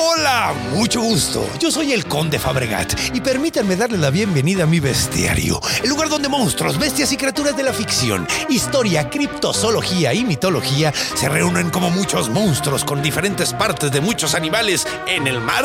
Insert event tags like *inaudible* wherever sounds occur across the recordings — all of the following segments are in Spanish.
Hola, mucho gusto. Yo soy el Conde Fabregat y permítanme darle la bienvenida a mi bestiario, el lugar donde monstruos, bestias y criaturas de la ficción, historia, criptozoología y mitología se reúnen como muchos monstruos con diferentes partes de muchos animales en el mar,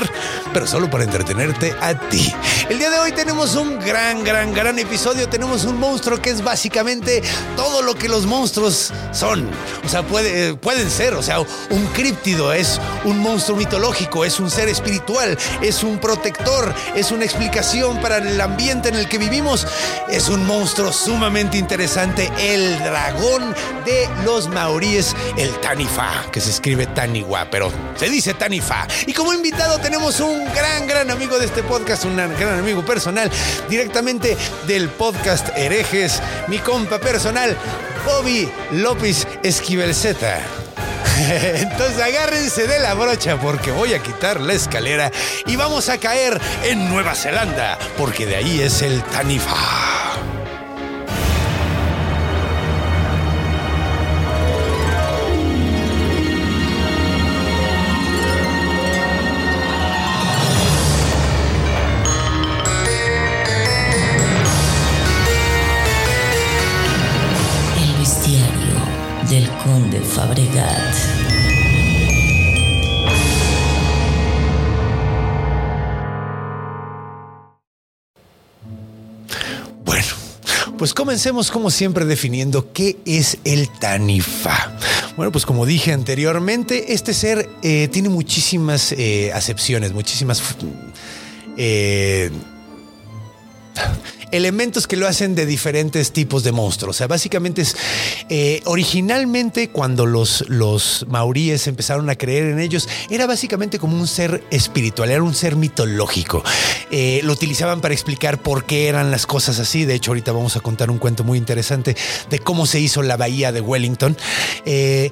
pero solo para entretenerte a ti. El día de hoy tenemos un gran, gran, gran episodio. Tenemos un monstruo que es básicamente todo lo que los monstruos son. O sea, puede, pueden ser. O sea, un críptido es un monstruo mitológico, es un ser espiritual, es un protector, es una explicación para el ambiente en el que vivimos. Es un monstruo sumamente interesante, el dragón de los maoríes, el Tanifa, que se escribe Taniwa, pero se dice Tanifa. Y como invitado tenemos un gran, gran amigo de este podcast, un gran amigo personal, directamente del podcast Herejes, mi compa personal, Bobby López Esquivelceta. *laughs* Entonces agárrense de la brocha porque voy a quitar la escalera y vamos a caer en Nueva Zelanda, porque de ahí es el Tanifa. Del conde Fabregat. Bueno, pues comencemos como siempre definiendo qué es el Tanifa. Bueno, pues como dije anteriormente, este ser eh, tiene muchísimas eh, acepciones, muchísimas... eh, elementos que lo hacen de diferentes tipos de monstruos. O sea, básicamente es eh, originalmente cuando los, los maoríes empezaron a creer en ellos, era básicamente como un ser espiritual, era un ser mitológico. Eh, lo utilizaban para explicar por qué eran las cosas así. De hecho, ahorita vamos a contar un cuento muy interesante de cómo se hizo la bahía de Wellington. Eh,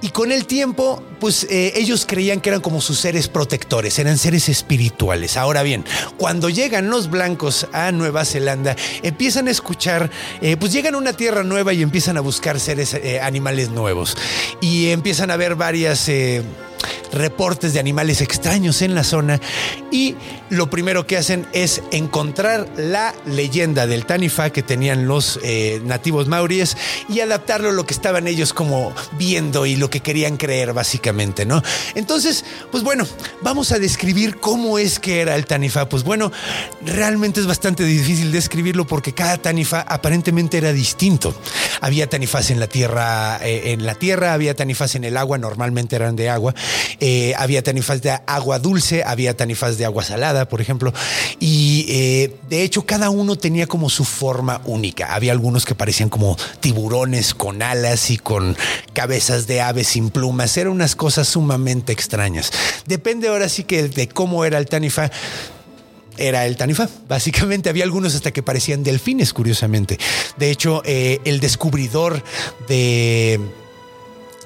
y con el tiempo, pues eh, ellos creían que eran como sus seres protectores, eran seres espirituales. Ahora bien, cuando llegan los blancos a Nueva Zelanda, empiezan a escuchar, eh, pues llegan a una tierra nueva y empiezan a buscar seres, eh, animales nuevos. Y empiezan a ver varias... reportes de animales extraños en la zona y lo primero que hacen es encontrar la leyenda del Tanifa que tenían los eh, nativos maoríes y adaptarlo a lo que estaban ellos como viendo y lo que querían creer básicamente, ¿no? Entonces, pues bueno, vamos a describir cómo es que era el Tanifa. Pues bueno, realmente es bastante difícil describirlo porque cada Tanifa aparentemente era distinto. Había Tanifas en la tierra, eh, en la tierra, había Tanifas en el agua, normalmente eran de agua. Eh, había tanifas de agua dulce, había tanifas de agua salada, por ejemplo. Y eh, de hecho, cada uno tenía como su forma única. Había algunos que parecían como tiburones con alas y con cabezas de aves sin plumas. Eran unas cosas sumamente extrañas. Depende ahora sí que de cómo era el tanifa era el Tanifa. Básicamente había algunos hasta que parecían delfines, curiosamente. De hecho, eh, el descubridor de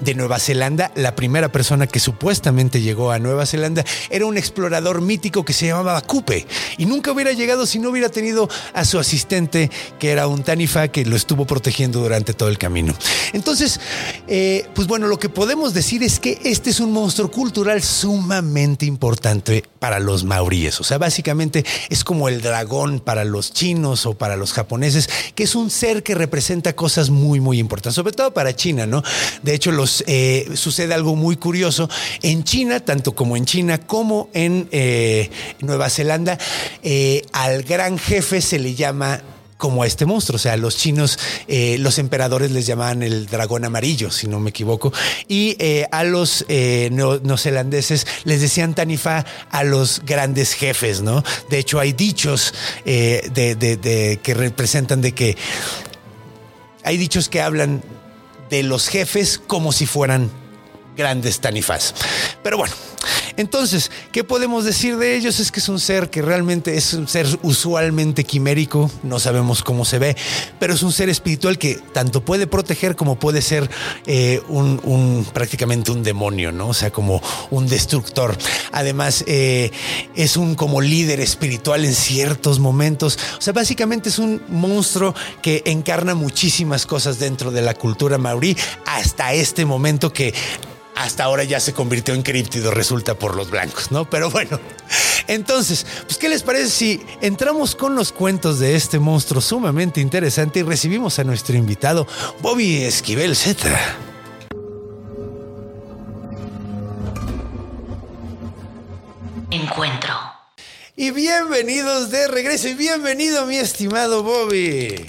de Nueva Zelanda, la primera persona que supuestamente llegó a Nueva Zelanda era un explorador mítico que se llamaba Kupe y nunca hubiera llegado si no hubiera tenido a su asistente que era un Tanifa que lo estuvo protegiendo durante todo el camino. Entonces, eh, pues bueno, lo que podemos decir es que este es un monstruo cultural sumamente importante para los maoríes. O sea, básicamente es como el dragón para los chinos o para los japoneses, que es un ser que representa cosas muy, muy importantes, sobre todo para China, ¿no? De hecho, los eh, sucede algo muy curioso. En China, tanto como en China como en eh, Nueva Zelanda, eh, al gran jefe se le llama como a este monstruo. O sea, los chinos, los emperadores les llamaban el dragón amarillo, si no me equivoco. Y a los eh, neo- neozelandeses les decían Tanifa a los grandes jefes, ¿no? De hecho, hay dichos de- que representan de que hay dichos que hablan de los jefes como si fueran grandes tanifas. Pero bueno, entonces, ¿qué podemos decir de ellos? Es que es un ser que realmente es un ser usualmente quimérico, no sabemos cómo se ve, pero es un ser espiritual que tanto puede proteger como puede ser eh, un, prácticamente un demonio, ¿no? O sea, como un destructor. Además, eh, es un como líder espiritual en ciertos momentos. O sea, básicamente es un monstruo que encarna muchísimas cosas dentro de la cultura maorí hasta este momento que hasta ahora ya se convirtió en críptido, resulta por los blancos, ¿no? Pero bueno, entonces, pues, ¿qué les parece si entramos con los cuentos de este monstruo sumamente interesante y recibimos a nuestro invitado, Bobby Esquivel Z? Encuentro. Y bienvenidos de regreso y bienvenido, mi estimado Bobby.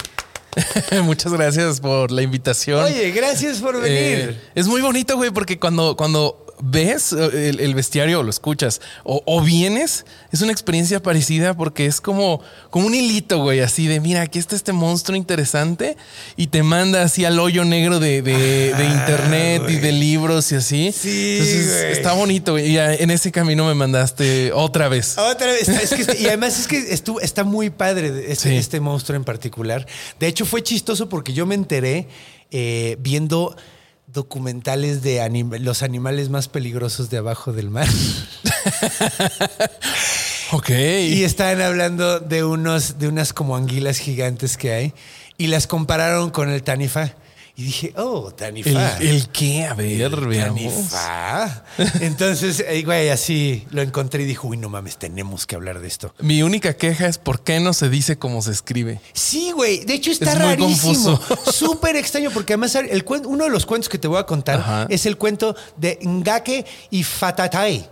*laughs* Muchas gracias por la invitación. Oye, gracias por venir. Eh, es muy bonito, güey, porque cuando, cuando ves eh, el, el bestiario o lo escuchas o, o vienes, es una experiencia parecida porque es como, como un hilito, güey, así de, mira, aquí está este monstruo interesante y te manda así al hoyo negro de, de- de internet y de libros y así. Sí, Entonces, güey. está bonito, güey. Y en ese camino me mandaste otra vez. Otra vez, *laughs* es que y además es que estuvo, está muy padre este, Sí. este monstruo en particular. De hecho, fue chistoso porque yo me enteré eh, viendo documentales de anim- los animales más peligrosos de abajo del mar. *laughs* Ok. Y estaban hablando de unos, de unas como anguilas gigantes que hay. Y las compararon con el tanifa. Y dije, oh, ¿El, tanifa. el qué? A ver, veamos. Tanifa. Entonces, eh, güey, así lo encontré y dijo, uy, no mames, tenemos que hablar de esto. Mi única queja es por qué no se dice como se escribe. Sí, güey. De hecho, está Es rarísimo. confuso. *laughs* Súper extraño, porque además el uno de los cuentos que te voy a contar Ajá. es el cuento de Ngake y Fatatai.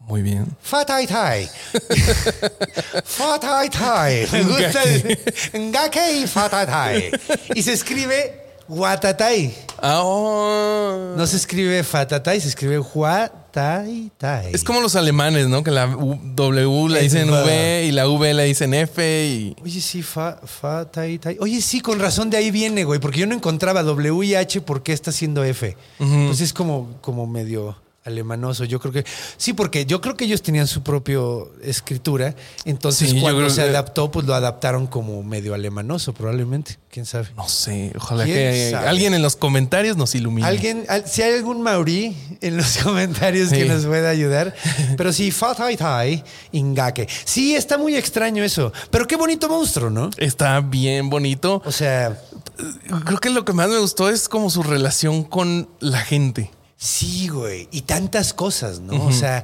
Muy bien. Fataitai. *laughs* Fataitai. Me gusta. Ngake y Fatatai. Y se escribe Watatai. Ah, oh. No se escribe Fatatai, se escribe Huataitai. Es como los alemanes, ¿no? Que la W la dicen. V y la V la dicen F y... Oye, sí, fa, fa, tai, tai. Oye, sí, con razón de ahí viene, güey, porque yo no encontraba W y H, ¿por qué está haciendo F? Pues es como, como medio alemanoso. Yo creo que. Sí, porque yo creo que ellos tenían su propio escritura. Entonces, Sí, cuando se que- adaptó, pues lo adaptaron como medio alemanoso, probablemente. ¿Quién sabe? No sé, ojalá ¿Quién que sabe? alguien en los comentarios nos ilumine. Alguien, al- si hay algún maurí en los *laughs* comentarios que nos pueda ayudar. *laughs* Pero sí, Fatai Tai, Ingake. Sí, está muy extraño eso. Pero qué bonito monstruo, ¿no? Está bien bonito. O sea, Creo que lo que más me gustó es como su relación con la gente. Sí, güey. Y tantas cosas, ¿no? O sea,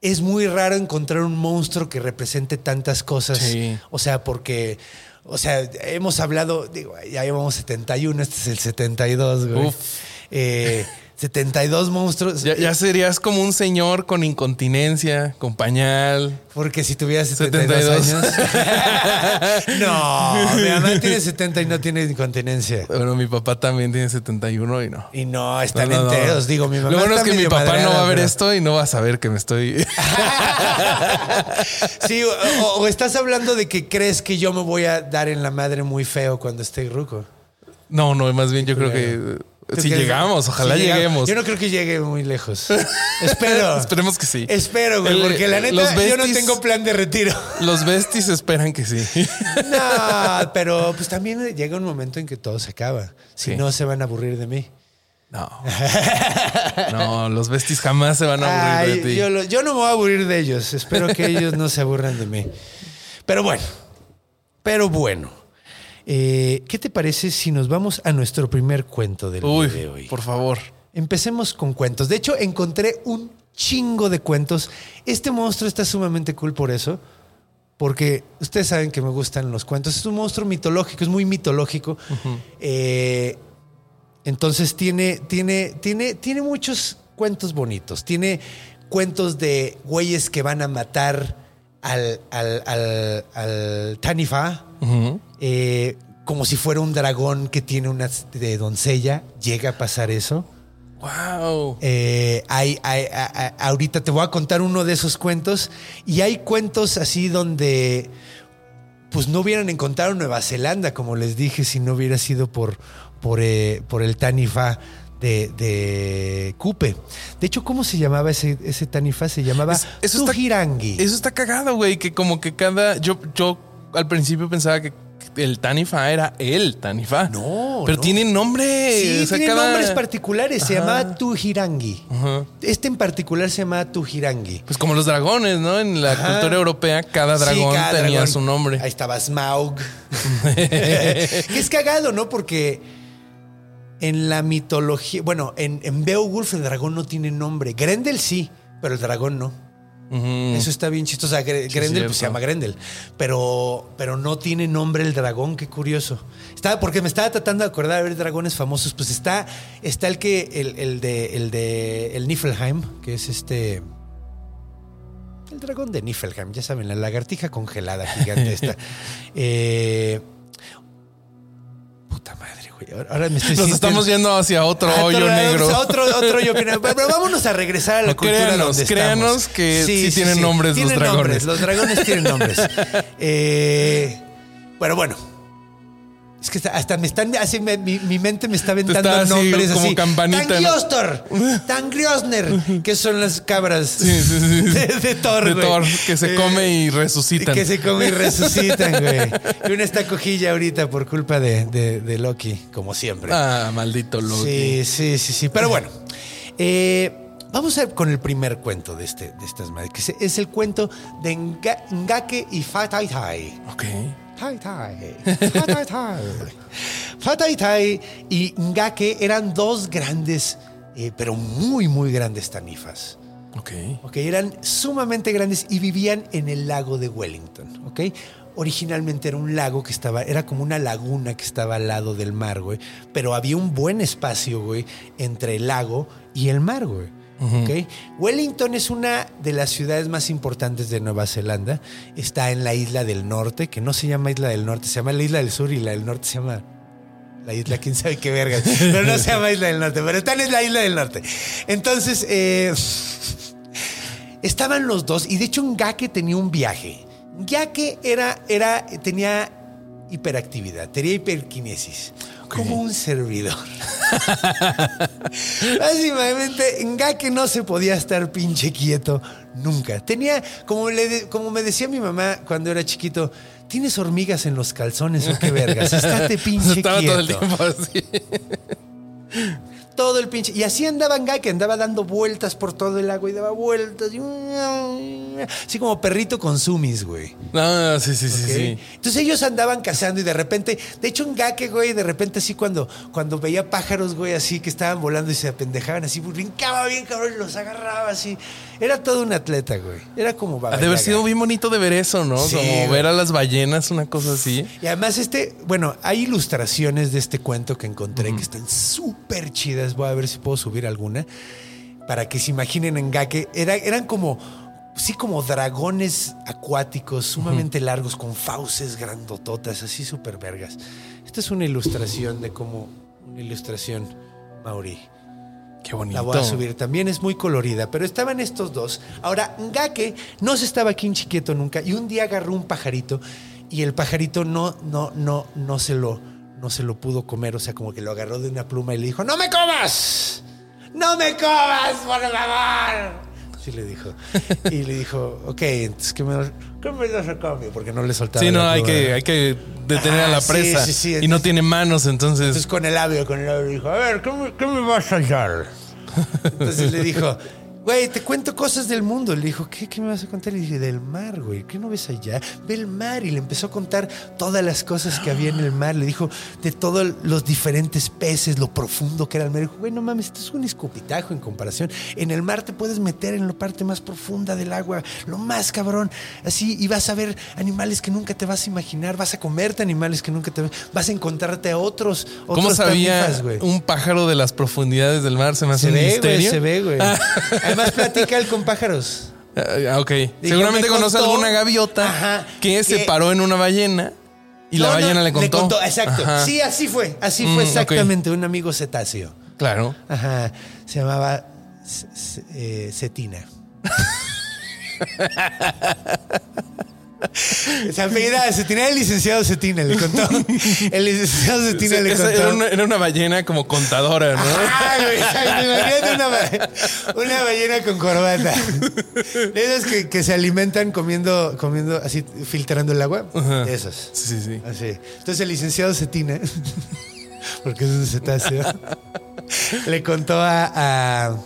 es muy raro encontrar un monstruo que represente tantas cosas. Sí. O sea, porque, o sea, hemos hablado, digo, ya llevamos 71, este es el 72, güey. Uf. Eh, 72 monstruos. Ya, ya serías como un señor con incontinencia, con pañal. Porque si tuvieras 72, 72. años. *laughs* no, mi mamá tiene 70 y no tiene incontinencia. Bueno, mi papá también tiene 71 y no. Y no, están No, no, no. enteros. Digo, mi mamá. Lo bueno es que mi papá no va a ver pero- esto y no va a saber que me estoy. *laughs* Sí, o, o- estás hablando de que crees que yo me voy a dar en la madre muy feo cuando esté ruco. No, no, más bien yo creo que ¿Tú si llegamos, ojalá Si llegamos. lleguemos. Yo no creo que llegue muy lejos. *laughs* Espero. Esperemos que sí. Espero, güey, El- porque la los neta yo no tengo plan de retiro. Los besties esperan que sí. *laughs* No, pero pues también llega un momento en que todo se acaba. Si Sí. no, se van a aburrir de mí. No. *laughs* No, los besties jamás se van a aburrir Ay, de ti. yo, lo- yo no me voy a aburrir de ellos. Espero que ellos no se aburran de mí. Pero bueno, pero bueno. Eh, ¿Qué te parece si nos vamos a nuestro primer cuento del Uy, día de hoy? por favor. Empecemos con cuentos. De hecho, encontré un chingo de cuentos. Este monstruo está sumamente cool por eso. Porque ustedes saben que me gustan los cuentos. Es un monstruo mitológico, es muy mitológico. Eh, entonces tiene, tiene, tiene, tiene muchos cuentos bonitos. Tiene cuentos de güeyes que van a matar al, al, al, al Tanifa. Ujú. Eh, como si fuera un dragón que tiene una de doncella. Llega a pasar eso. Wow. Eh, hay, ahorita te voy a contar uno de esos cuentos. Y hay cuentos así donde pues no hubieran encontrado Nueva Zelanda, como les dije, si no hubiera sido por, por, eh, por el Tanifa de, de Cupe. De hecho, ¿cómo se llamaba ese, ese Tanifa? Se llamaba Es- eso está- Tujirangi. Eso está cagado, güey, que como que cada... Yo, yo al principio pensaba que el Tanifa era el Tanifa. No, Pero no. tiene nombre. Sí, o sea, tiene cada- nombres particulares. Se llamaba Tujirangi. Ajá. Este en particular se llamaba Tujirangi. Pues como los dragones, ¿no? En la Ajá. cultura europea, cada Sí, dragón cada tenía dragón. su nombre. Ahí estaba Smaug. *laughs* es cagado, ¿no? Porque en la mitología, bueno, en, en Beowulf el dragón no tiene nombre. Grendel sí, pero el dragón no. Eso está bien chistoso. O sea, Gre- Grendel pues, se llama Grendel, pero, pero no tiene nombre el dragón. Qué curioso. Estaba, porque me estaba tratando de acordar de ver dragones famosos. Pues está, está el que, el, el de, el de, el Niflheim, que es este. El dragón de Niflheim, ya saben, la lagartija congelada gigante esta. *laughs* Eh, puta madre, güey. Ahora- me estoy Nos sintiendo- estamos yendo hacia otro hoyo negro. a Otro, otro hoyo negro. Pero vámonos a regresar a la No, cultura créanos, donde créanos estamos. que sí tienen nombres los dragones. nombres, los dragones tienen nombres. *laughs* Eh, bueno, bueno. Es que hasta me están, así me- mi, mi mente me está aventando está así, nombres como así. campanita, Tangliosner, *laughs* que son las cabras Sí, sí, sí. de, de Thor, de güey. Thor, que se Eh, come y resucitan. que se come y resucitan, *laughs* güey. Y una está cojilla ahorita por culpa de, de- de Loki, como siempre. Ah, maldito Loki. Sí, sí, sí, sí. Pero bueno, eh, vamos a ver con el primer cuento de, este, de estas madres, que es- el cuento de Nga- Ngake y Fatai Tai. Ok. Tai Tai. Fatai *laughs* Tai. Fatai *laughs* Tai y Ngake eran dos grandes, eh, pero muy, muy grandes tanifas. Ok. ¿ok? Eran sumamente grandes y vivían en el lago de Wellington, ¿ok? Originalmente era un lago que estaba, era como una laguna que estaba al lado del mar, güey. Pero había un buen espacio, güey, entre el lago y el mar, güey. ¿Ok? Wellington es una de las ciudades más importantes de Nueva Zelanda. Está en la isla del norte, que no se llama isla del norte, se llama la isla del sur y la del norte se llama la isla, quién sabe qué verga. Pero no se llama Isla del Norte, pero están en la Isla del Norte. Entonces, eh, estaban los dos, y de hecho, Ngake tenía un viaje. Ngake era, era, tenía hiperactividad, tenía hiperquinesis. Como un servidor. *laughs* Básicamente, Ngake no se podía estar pinche quieto nunca. Tenía, como, le de- como me decía mi mamá cuando era chiquito, ¿tienes hormigas en los calzones o qué vergas? Estate *laughs* pinche Estaba quieto. todo el tiempo así. Todo el pinche. Y así andaba Ngake, andaba dando vueltas por todo el agua y daba vueltas. y- Así como perrito con sumis, güey. No, sí, sí, sí, sí. Entonces ellos andaban cazando y de repente, de hecho, Ngake, güey, de repente así cuando, cuando veía pájaros, güey, así que estaban volando y se apendejaban así, brincaba bien, cabrón, y los agarraba así. Era todo un atleta, güey. Era como Ha de haber sido bien bonito de ver eso, ¿no? Sí, Como güey. ver a las ballenas, una cosa así. Y además este, bueno, hay ilustraciones de este cuento que encontré que están súper chidas. Voy a ver si puedo subir alguna para que se imaginen en Gake. Era, eran como, sí, como dragones acuáticos sumamente largos con fauces grandototas, así súper vergas. Esta es una ilustración de cómo, una ilustración maorí. Qué bonito. La voy a subir. También es muy colorida, pero estaban estos dos. Ahora, Ngake no se estaba aquí en chiquieto nunca y un día agarró un pajarito y el pajarito no, no, no, no se lo, no se lo pudo comer. O sea, como que lo agarró de una pluma y le dijo, ¡No me comas! ¡No me comas, por favor! Sí le dijo. *laughs* Y le dijo, ok, entonces, ¿qué me, qué me das a cambio? Porque no le soltaba Sí, no, hay que, hay que detener a Ah, la sí, presa. sí, sí, y no tiene manos, entonces. Entonces con el labio, con el labio dijo, a ver, ¿qué me, qué me vas a dar? *laughs* Entonces le dijo, güey, te cuento cosas del mundo. Le dijo, ¿qué, qué me vas a contar? Y le dije, del mar, güey, ¿qué no ves allá? Ve el mar. Y le empezó a contar todas las cosas que había en el mar. Le dijo de todos los diferentes peces, lo profundo que era el mar. Y dijo, güey, no mames, esto es un escupitajo en comparación. En el mar te puedes meter en la parte más profunda del agua, lo más cabrón. Así, y vas a ver animales que nunca te vas a imaginar. Vas a comerte animales que nunca te vas a encontrarte a otros. ¿Cómo otros sabía tanifas, güey. un pájaro de las profundidades del mar? Se me hace Se un ve, güey, misterio. se ve, güey. *laughs* Además, platica él con pájaros. Ah, ok. Seguramente me conoce contó- alguna gaviota Ajá, que se paró en una ballena y la No, no, ballena le contó. exacto. Ajá. Sí, así fue. Así Mm, fue ok. exactamente. Un amigo cetáceo. Claro. Ajá. Se llamaba eh, Cetina. *laughs* *laughs* Se apellida Cetina, el licenciado Cetina, le contó. El licenciado Cetina le Esa contó. Era una, era una ballena como contadora, ¿no? *laughs* Ah, imagínate una, una ballena con corbata. De esas que, que se alimentan comiendo, comiendo así, filtrando el agua. Ajá. Esas. Sí, sí, sí. Así. Entonces el licenciado Cetina, *laughs* porque es un cetáceo, le contó a, a-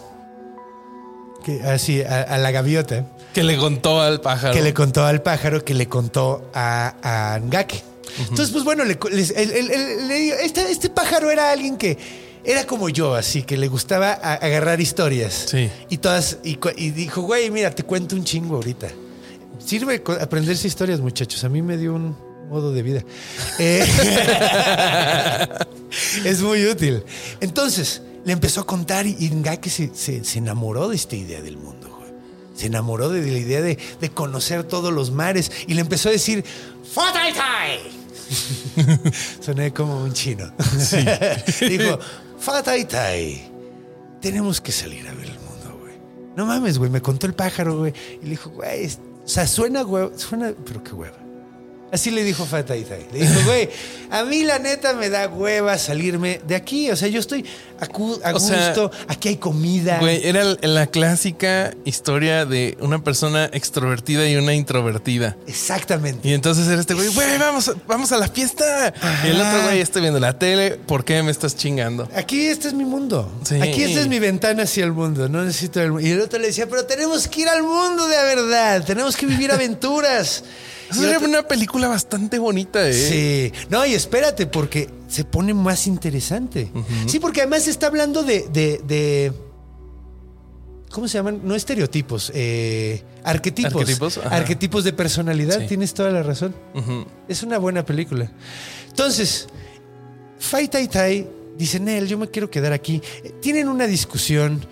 que, así, a, a la gaviota, Que le contó al pájaro. que le contó al pájaro, que le contó a, a Ngake. Entonces, pues bueno, le, les- el- el- el- le digo, este, este pájaro era alguien que era como yo, así que le gustaba a- agarrar historias. Sí. Y todas, y, y dijo, güey, mira, te cuento un chingo ahorita. Sirve aprenderse historias, muchachos. A mí me dio un modo de vida. Eh, *laughs* es muy útil. Entonces, le empezó a contar y, Ngake se, se- se enamoró de esta idea del mundo. Se enamoró de la idea de, de conocer todos los mares y le empezó a decir, ¡Fataitai! *laughs* Soné como un chino. *laughs* Dijo, ¡Fataitai! Tenemos que salir a ver el mundo, güey. No mames, güey. Me contó el pájaro, güey. Y le dijo, güey, o sea, suena, güey, suena, pero qué hueva. Así le dijo Fataitai. Le dijo, *laughs* güey, a mí la neta me da hueva salirme de aquí. O sea, yo estoy a, sea, gusto, aquí hay comida. Güey, era la clásica historia de una persona extrovertida y una introvertida. Exactamente. Y entonces era este güey, güey, vamos, vamos a la fiesta. Y el otro güey, estoy viendo la tele, ¿por qué me estás chingando? Aquí este es mi mundo. Sí. Aquí esta es mi ventana hacia el mundo. No necesito el mundo. Y el otro le decía, pero tenemos que ir al mundo de verdad. Tenemos que vivir *laughs* aventuras. El era una película bastante bonita, ¿eh? Sí. No, y espérate, porque se pone más interesante. Sí, porque además está hablando de. de- de- ¿Cómo se llaman? No estereotipos, eh, arquetipos. Arquetipos, ajá. Arquetipos de personalidad. Sí. Tienes toda la razón. Es una buena película. Entonces, Fai Tai Tai dice, Nel, yo me quiero quedar aquí. Tienen una discusión.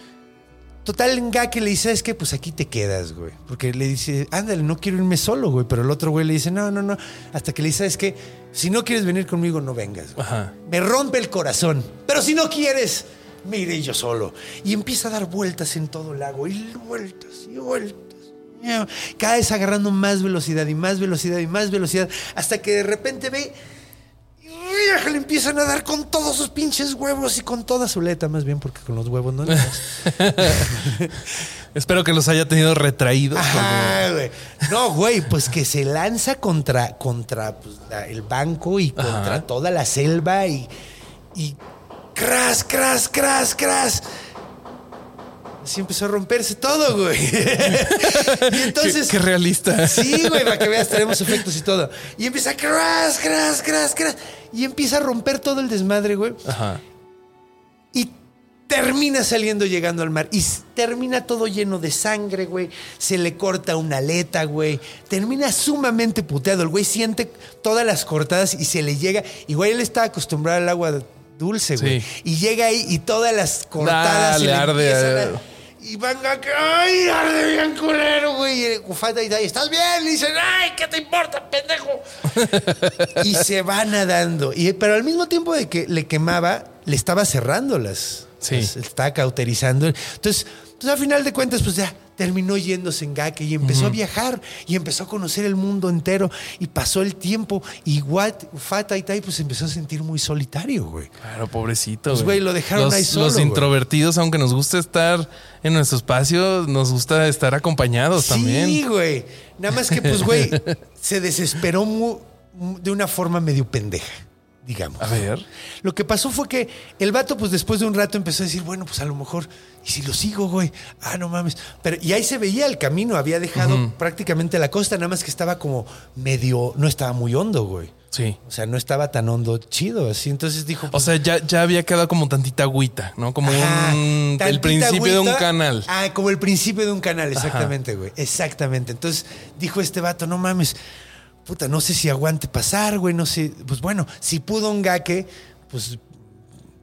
Total, Ngake le dice, ¿sabes qué? Pues aquí te quedas, güey. Porque le dice, ándale, no quiero irme solo, güey. Pero el otro güey le dice, no, no, no. Hasta que le dice, ¿sabes qué? Si no quieres venir conmigo, no vengas. güey. Ajá. Me rompe el corazón. Pero si no quieres, me iré yo solo. Y empieza a dar vueltas en todo el lago. Y vueltas y vueltas. Cada vez agarrando más velocidad y más velocidad y más velocidad. Hasta que de repente ve. Le empiezan a dar con todos sus pinches huevos y con toda su leta, más bien, porque con los huevos no. *laughs* Espero que los haya tenido retraídos. Ajá, güey. No, güey, pues que se lanza contra, contra pues, el banco y contra Ajá. toda la selva y. y cras, cras, cras, cras. Así empezó a romperse todo, güey. *laughs* y entonces. Qué, qué realista. Sí, güey, para que veas, tenemos efectos y todo. Y empieza a cras, cras, cras, cras. Y empieza a romper todo el desmadre, güey. Ajá. Y termina saliendo llegando al mar. Y termina todo lleno de sangre, güey. Se le corta una aleta, güey. Termina sumamente puteado. El güey siente todas las cortadas y se le llega. Y güey, él está acostumbrado al agua dulce, güey. Sí. Y llega ahí y todas las cortadas Dale, le arde, a-. Y van a... ¡Ay, arde bien culero, güey! Y el Ufata y ¿estás bien? Le dicen, ¡ay, qué te importa, pendejo! *laughs* y se va nadando. Y, pero al mismo tiempo de que le quemaba, le estaba cerrando las. Sí. las- estaba cauterizando. Entonces, entonces, al final de cuentas, pues ya terminó yéndose en y empezó a viajar y empezó a conocer el mundo entero. Y pasó el tiempo. Y Wat, Fata y Tai, pues empezó a sentir muy solitario, güey. Claro, pobrecito. Pues, güey, lo dejaron los, ahí solo, Los güey. introvertidos, aunque nos gusta estar en nuestro espacio, nos gusta estar acompañados Sí, también. güey. Nada más que, pues, güey, *laughs* se desesperó de una forma medio pendeja, digamos. A ver. Lo que pasó fue que el vato, pues después de un rato empezó a decir, bueno, pues a lo mejor, ¿y si lo sigo, güey? Ah, no mames. Pero, y ahí se veía el camino, había dejado prácticamente la costa, nada más que estaba como medio, no estaba muy hondo, güey. Sí. O sea, no estaba tan hondo chido, así. Entonces dijo. O pues, sea, ya, ya había quedado como tantita agüita, ¿no? Como Ajá, un, el principio de un canal. Ah, como el principio de un canal, exactamente, güey. Exactamente. Entonces dijo este vato, no mames, puta, no sé si aguante pasar, güey, no sé. Pues bueno, si pudo un gaque, pues.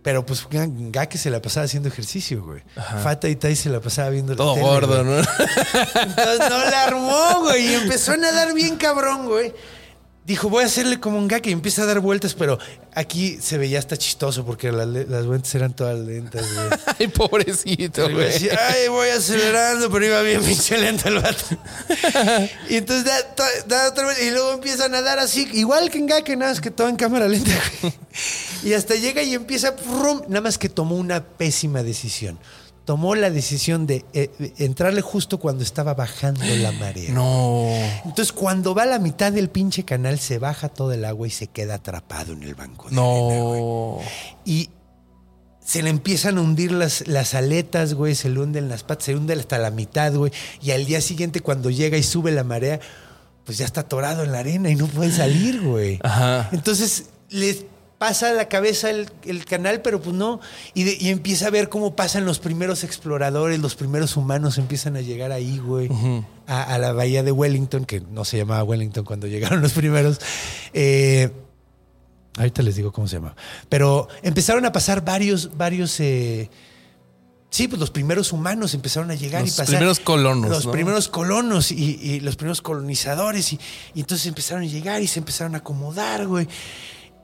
Pero pues Gake se la pasaba haciendo ejercicio, güey. Fata y Tai se la pasaba viendo la Todo tele, gordo, güey. ¿no? Entonces no la armó, güey. Y empezó a nadar bien cabrón, güey. Dijo, voy a hacerle como un gag y empieza a dar vueltas, pero aquí se veía hasta chistoso porque las, vueltas eran todas lentas, güey. *laughs* Ay, pobrecito, güey. Ay, voy acelerando, pero iba bien *laughs* pinche lento el vato. *laughs* y entonces da, otra vez y luego empiezan a dar así, igual que en Gake, nada más que todo en cámara lenta. güey. y hasta llega y empieza, nada más que tomó una pésima decisión. Tomó la decisión de eh, entrarle justo cuando estaba bajando la *gasps* marea. No. Entonces, cuando va a la mitad del pinche canal, se baja todo el agua y se queda atrapado en el banco. de arena. No. y se le empiezan a hundir las, las aletas, güey, se le hunden las patas, se hunde hasta la mitad, güey. Y al día siguiente, cuando llega y sube la marea, pues ya está atorado en la arena y no puede salir, güey. Ajá. Entonces le pasa a la cabeza el, el canal, pero pues no. Y, de- y empieza a ver cómo pasan los primeros exploradores, los primeros humanos empiezan a llegar ahí, güey, a, a la bahía de Wellington, que no se llamaba Wellington cuando llegaron los primeros. Eh, ahorita les digo cómo se llama. Pero empezaron a pasar varios, varios. eh, Sí, pues los primeros humanos empezaron a llegar Los y pasar. primeros colonos, Los ¿no? primeros colonos y, y los primeros colonizadores. Y, y entonces empezaron a llegar y se empezaron a acomodar, güey.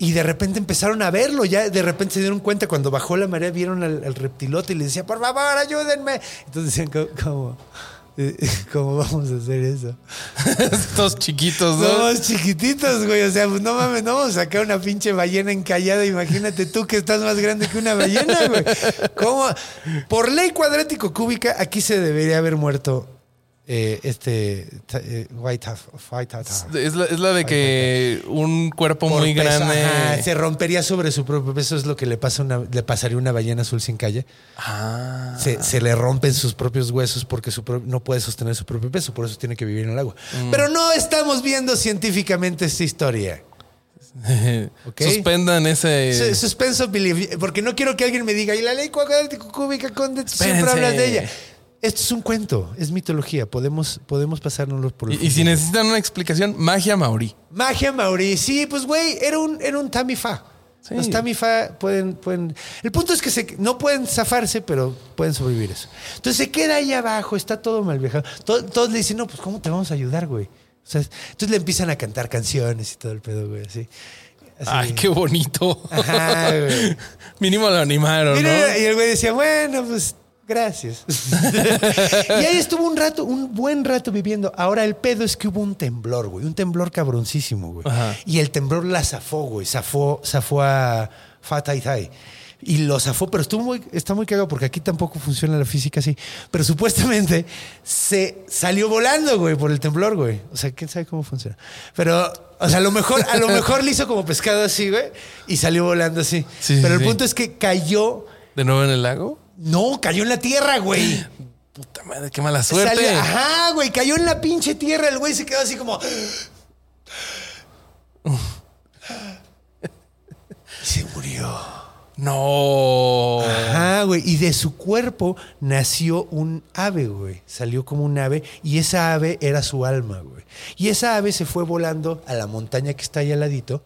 Y de repente empezaron a verlo. Ya de repente se dieron cuenta cuando bajó la marea, vieron al, al reptilote y le decía, por favor, ayúdenme. Entonces decían, ¿cómo, cómo, eh, *laughs* cómo vamos a hacer eso? *laughs* Estos chiquitos, ¿no? Somos chiquititos, güey. O sea, pues no mames, no vamos a sacar una pinche ballena encallada. Imagínate tú que estás más grande que una ballena, güey. ¿Cómo? Por ley cuadrático cúbica, aquí se debería haber muerto eh, este eh, White White Es la, es la de que un cuerpo por muy peso, grande. ajá, se rompería sobre su propio peso. Es lo que le pasa a una, le pasaría una ballena azul sin calle. Ah. Se, se le rompen sus propios huesos porque su pro- no puede sostener su propio peso, por eso tiene que vivir en el agua. Mm. Pero no estamos viendo científicamente esta historia. *laughs* Suspendan ese. Su- Suspenso belief, porque no quiero que alguien me diga, y la ley cuadrática cúbica, Conde, siempre hablas de ella. Esto es un cuento, es mitología, podemos, podemos pasárnoslo por el Y, y si necesitan una explicación, magia maorí. Magia Mauri, sí, pues güey, era un, era un Tamifa. Sí. Los Tamifa pueden, pueden. El punto es que se, no pueden zafarse, pero pueden sobrevivir eso. Entonces se queda ahí abajo, está todo mal viajado. Todo- todos le dicen, no, pues ¿cómo te vamos a ayudar, güey? O sea, entonces le empiezan a cantar canciones y todo el pedo, güey, así. Así. Ay, qué bonito. Ajá. *laughs* Mínimo lo animaron, Mira, ¿no? Y el güey decía, bueno, pues gracias. *laughs* y ahí estuvo un rato, un buen rato viviendo. Ahora el pedo es que hubo un temblor, güey. Un temblor cabroncísimo, güey. Ajá. Y el temblor la zafó, güey. Zafó, zafó a Fatay Tai. Y lo zafó, pero estuvo muy, está muy cagado porque aquí tampoco funciona la física así. Pero supuestamente se salió volando, güey, por el temblor, güey. O sea, quién sabe cómo funciona. Pero, o sea, a lo mejor, a lo mejor le hizo como pescado así, güey, y salió volando así. Sí, pero el sí. punto es que cayó ¿De nuevo en el lago? No, cayó en la tierra, güey. Puta madre, qué mala suerte. Salió- ajá, güey, cayó en la pinche tierra. El güey se quedó así como. *laughs* Se murió. No. Ajá, güey. Y de su cuerpo nació un ave, güey. Salió como un ave y esa ave era su alma, güey. Y esa ave se fue volando a la montaña que está ahí al ladito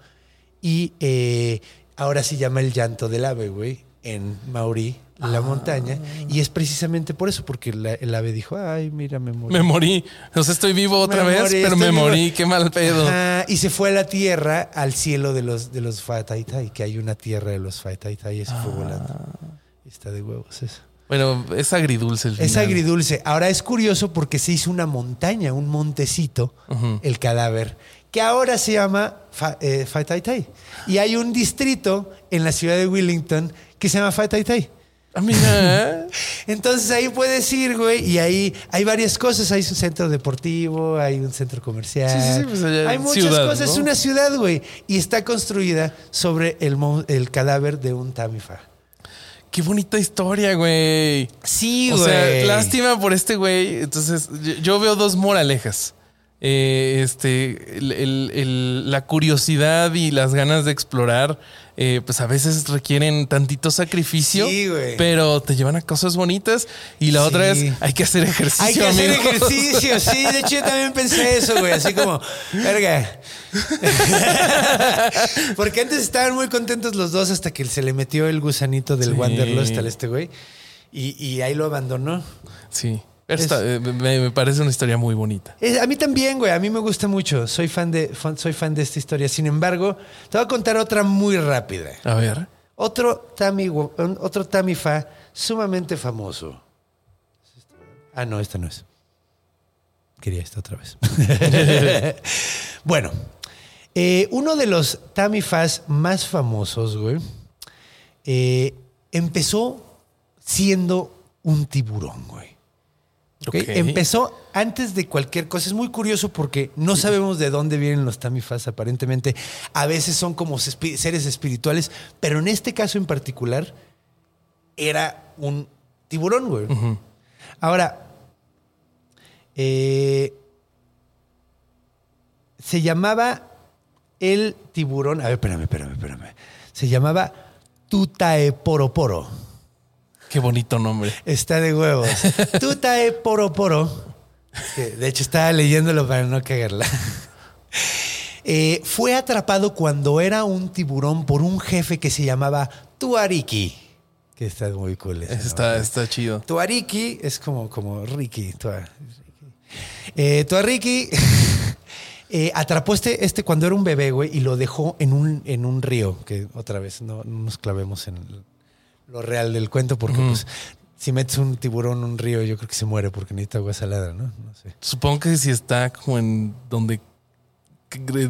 y eh, ahora se llama el llanto del ave, güey, en Mauri, la montaña. Y es precisamente por eso, porque la- el ave dijo, ay, mira, me morí. Me morí. O sea, estoy vivo otra Me vez, morí, pero me vivo. morí. Qué mal pedo. Ajá, y se fue a la tierra, al cielo de los, de los Fataitai, que hay una tierra de los Fataitai y se fue volando. Está de huevos eso. Bueno, es agridulce el Es final. agridulce. Ahora es curioso porque se hizo una montaña, un montecito, el cadáver, que ahora se llama Fa, eh, Fataitai. Y hay un distrito en la ciudad de Wellington que se llama Fataitai. Ah, mira. *laughs* Entonces ahí puedes ir, güey, y ahí hay varias cosas. Hay un centro deportivo, hay un centro comercial. Sí, sí, sí, pues allá hay muchas ciudad, cosas. ¿no? Es una ciudad, güey. Y está construida sobre el, el cadáver de un Tamifa. Qué bonita historia, güey. Sí, O güey. sea, lástima por este güey. Entonces, yo, yo veo dos moralejas. Eh, este, el- el- el- la curiosidad y las ganas de explorar, eh, pues a veces requieren tantito sacrificio, Sí, pero te llevan a cosas bonitas. Y la Sí. otra es, hay que hacer ejercicio. Hay que hacer amigos. ejercicio, *laughs* sí. De hecho, yo también pensé eso, güey. Así como, verga. *laughs* Porque antes estaban muy contentos los dos hasta que se le metió el gusanito del Sí. Wanderlust al este güey. Y, y ahí lo abandonó. Sí. Esta, eh, me, me parece una historia muy bonita. Es- a mí también, güey. A mí me gusta mucho. Soy fan de, fan- soy fan de esta historia. Sin embargo, te voy a contar otra muy rápida. A ver. Otro un- otro Fa sumamente famoso. Ah, no, esta no es. Quería esta otra vez. *laughs* bueno, eh, uno de los Tammy Fas más famosos, güey, eh, empezó siendo un tiburón, güey. Empezó antes de cualquier cosa. Es muy curioso porque no sabemos de dónde vienen los tamifas, aparentemente. A veces son como seres espirituales, pero en este caso en particular era un tiburón, güey. Ahora, eh, se llamaba el tiburón. A ver, espérame, espérame, espérame. Se llamaba Tutaeporoporo. Qué bonito nombre. Está de huevos. *laughs* Tutae poro poro. de hecho, estaba leyéndolo para no cagarla. *laughs* Eh, fue atrapado cuando era un tiburón por un jefe que se llamaba Tuariki. Que está muy cool. ese Está, está chido. Tuariki es como, como Ricky. Tua- Eh, Tuariki *laughs* eh, atrapó este, este cuando era un bebé, güey, y lo dejó en un, en un río. Que otra vez no, no nos clavemos en lo real del cuento, porque pues, si metes un tiburón en un río, yo creo que se muere porque necesita agua salada, ¿no? No sé. Supongo que si está como en donde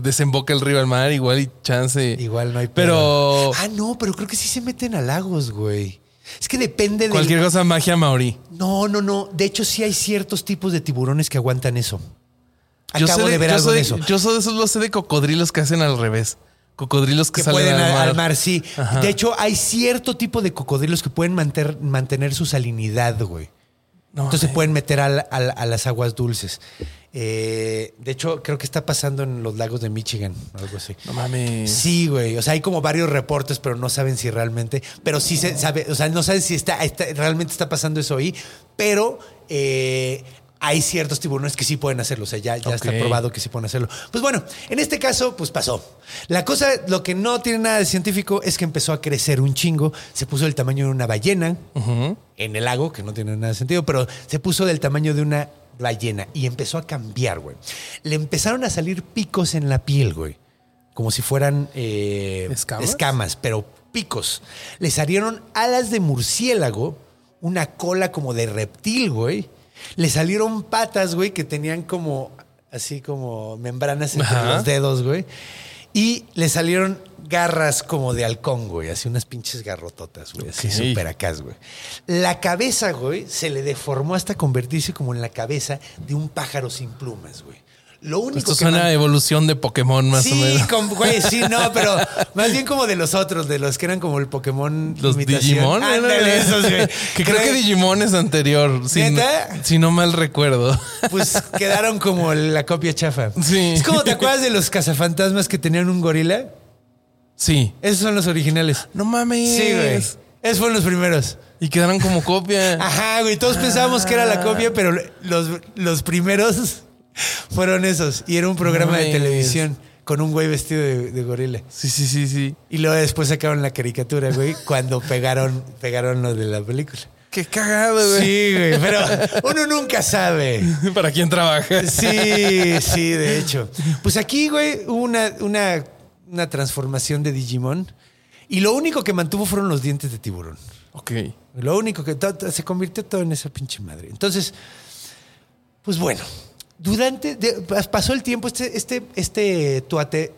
desemboca el río al mar, igual y chance. Igual no hay Pero-. Ah, no, pero creo que sí se meten a lagos, güey. Es que depende de. Cualquier cosa magia maorí. No, no, no. De hecho, sí hay ciertos tipos de tiburones que aguantan eso. Yo Acabo sé de, ver yo algo soy- de eso. Yo soy de esos, lo sé de cocodrilos que hacen al revés. Cocodrilos que, que salen pueden al mar. al mar, sí. Ajá. De hecho, hay cierto tipo de cocodrilos que pueden manter- mantener su salinidad, güey. No, Entonces se eh. pueden meter al- al- a las aguas dulces. Eh, de hecho, creo que está pasando en los lagos de Michigan, algo así. No mames. Sí, güey. O sea, hay como varios reportes, pero no saben si realmente. Pero sí se sabe. O sea, no saben si está, está- realmente está pasando eso ahí. Pero eh, hay ciertos tiburones que sí pueden hacerlo. O sea, ya, ya está probado que sí pueden hacerlo. Pues bueno, en este caso, pues pasó. La cosa, lo que no tiene nada de científico es que empezó a crecer un chingo. Se puso del tamaño de una ballena en el lago, que no tiene nada de sentido, pero se puso del tamaño de una ballena y empezó a cambiar, güey. Le empezaron a salir picos en la piel, güey. Como si fueran eh, ¿Escamas? escamas, pero picos. Le salieron alas de murciélago, una cola como de reptil, güey. Le salieron patas, güey, que tenían como, así como membranas entre Ajá. los dedos, güey. Y le salieron garras como de halcón, güey. Así unas pinches garrototas, güey. Así súper acás, güey. La cabeza, güey, se le deformó hasta convertirse como en la cabeza de un pájaro sin plumas, güey. Lo único Esto que suena a evolución de Pokémon más sí, o menos. com- güey, sí, no, pero *laughs* más bien como de los otros, de los que eran como el Pokémon. Los imitación. Digimon. esos, güey. *laughs* que creo que Digimon es anterior. Si, si no mal recuerdo. *laughs* Pues quedaron como la copia chafa. Sí. Es como, ¿te acuerdas de los cazafantasmas que tenían un gorila? Sí. Esos son los originales. No mames. Sí, güey. Esos fueron los primeros. Y quedaron como copia. Ajá, güey. Todos pensábamos que era la copia, pero los, los primeros *laughs* fueron esos. Y era un programa de televisión con un güey vestido de, de gorila. Sí, sí, sí, sí. Y luego después sacaron la caricatura, güey, *laughs* cuando pegaron, pegaron lo de la película. Qué cagado, güey. Sí, güey, pero *laughs* uno nunca sabe. ¿Para quién trabaja? Sí, sí, de hecho. Pues aquí, güey, hubo una, una, una transformación de Digimon. Y lo único que mantuvo fueron los dientes de tiburón. Ok. Lo único que se convirtió todo en esa pinche madre. Entonces, pues bueno, durante de- pasó el tiempo, este, este, este tuate,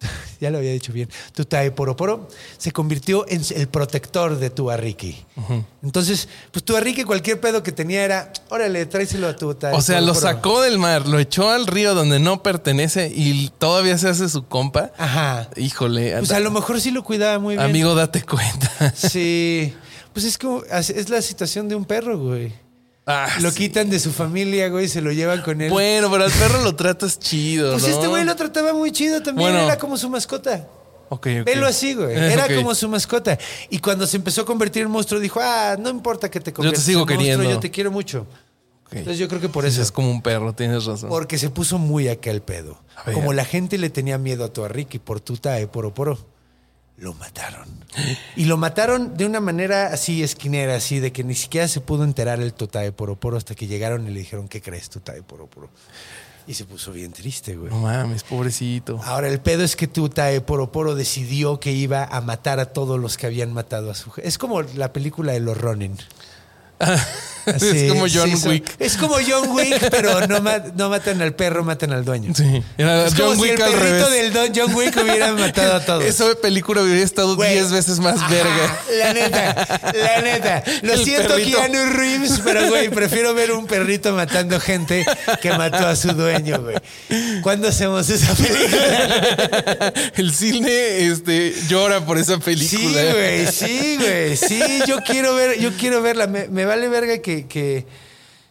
*laughs* ya lo había dicho bien, Tutae Poroporo, se convirtió en el protector de Tuariki. Entonces, pues Tuariki, cualquier pedo que tenía era, órale, tráeselo a Tutae O sea, lo Poroporo". sacó del mar, lo echó al río donde no pertenece y todavía se hace su compa. Ajá. Híjole. Pues a lo mejor sí lo cuidaba muy bien. Amigo, date cuenta. *laughs* Sí. Pues es como, es la situación de un perro, güey. Ah, Lo sí. quitan de su familia, güey, se lo llevan con él. Bueno, pero al perro lo tratas chido, pues ¿no? este güey lo trataba muy chido también. Bueno. Era como su mascota. Ok, ok. Velo así, güey. Eh, Era como su mascota. Y cuando se empezó a convertir en monstruo, dijo, ah, no importa que te conviertas sigo en monstruo, yo te quiero mucho. Entonces yo creo que por Pues eso. Es como un perro, tienes razón. Porque se puso muy acá el pedo. Como la gente le tenía miedo a tu Ricky por tuta y por oporo. Lo mataron. Y lo mataron de una manera así esquinera, así de que ni siquiera se pudo enterar el Totae Poroporo hasta que llegaron y le dijeron, ¿qué crees, Totae Poroporo? Y se puso bien triste, güey. No mames, pobrecito. Ahora, el pedo es que Tutae Poroporo decidió que iba a matar a todos los que habían matado a su Es como la película de los Ronin. *laughs* *laughs* Es como John sí, Wick. Es como John Wick, pero no, ma- no matan al perro, matan al dueño. Sí. Era Es como si el perrito del don John Wick hubiera matado a todos. Esa película hubiera estado Güey. 10 veces más Ajá, verga. La neta, la neta. Lo El siento, perrito. Keanu Reeves, pero güey, prefiero ver un perrito matando gente que mató a su dueño, güey. ¿Cuándo hacemos esa película? *laughs* El cine este, llora por esa Sí, película. güey, sí, güey. Sí, yo quiero ver, yo quiero verla. Me, me vale verga que, que.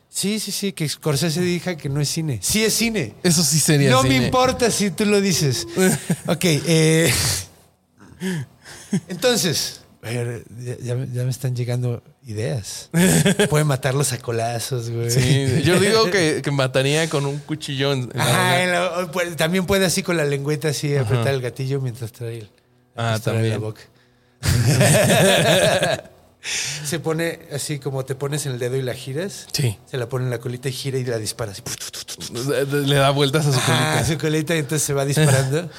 Sí, sí, sí, que Scorsese diga que no es cine. Sí es cine. Eso sí sería No cine. me importa si tú lo dices. *laughs* Ok, eh, entonces, a ver, ya, ya me- están llegando ideas. *laughs* Pueden matarlos a colazos, güey. Sí, yo digo que, *laughs* que mataría con un cuchillón. Ajá, la- pues, también puede así con la lengüeta así apretar el gatillo mientras trae el, Ah, pistola en la boca. Se pone así como te pones en el dedo y la giras. Sí. Se la pone en la colita y gira y la dispara así. Le da vueltas a su Ah, colita. su colita y entonces se va disparando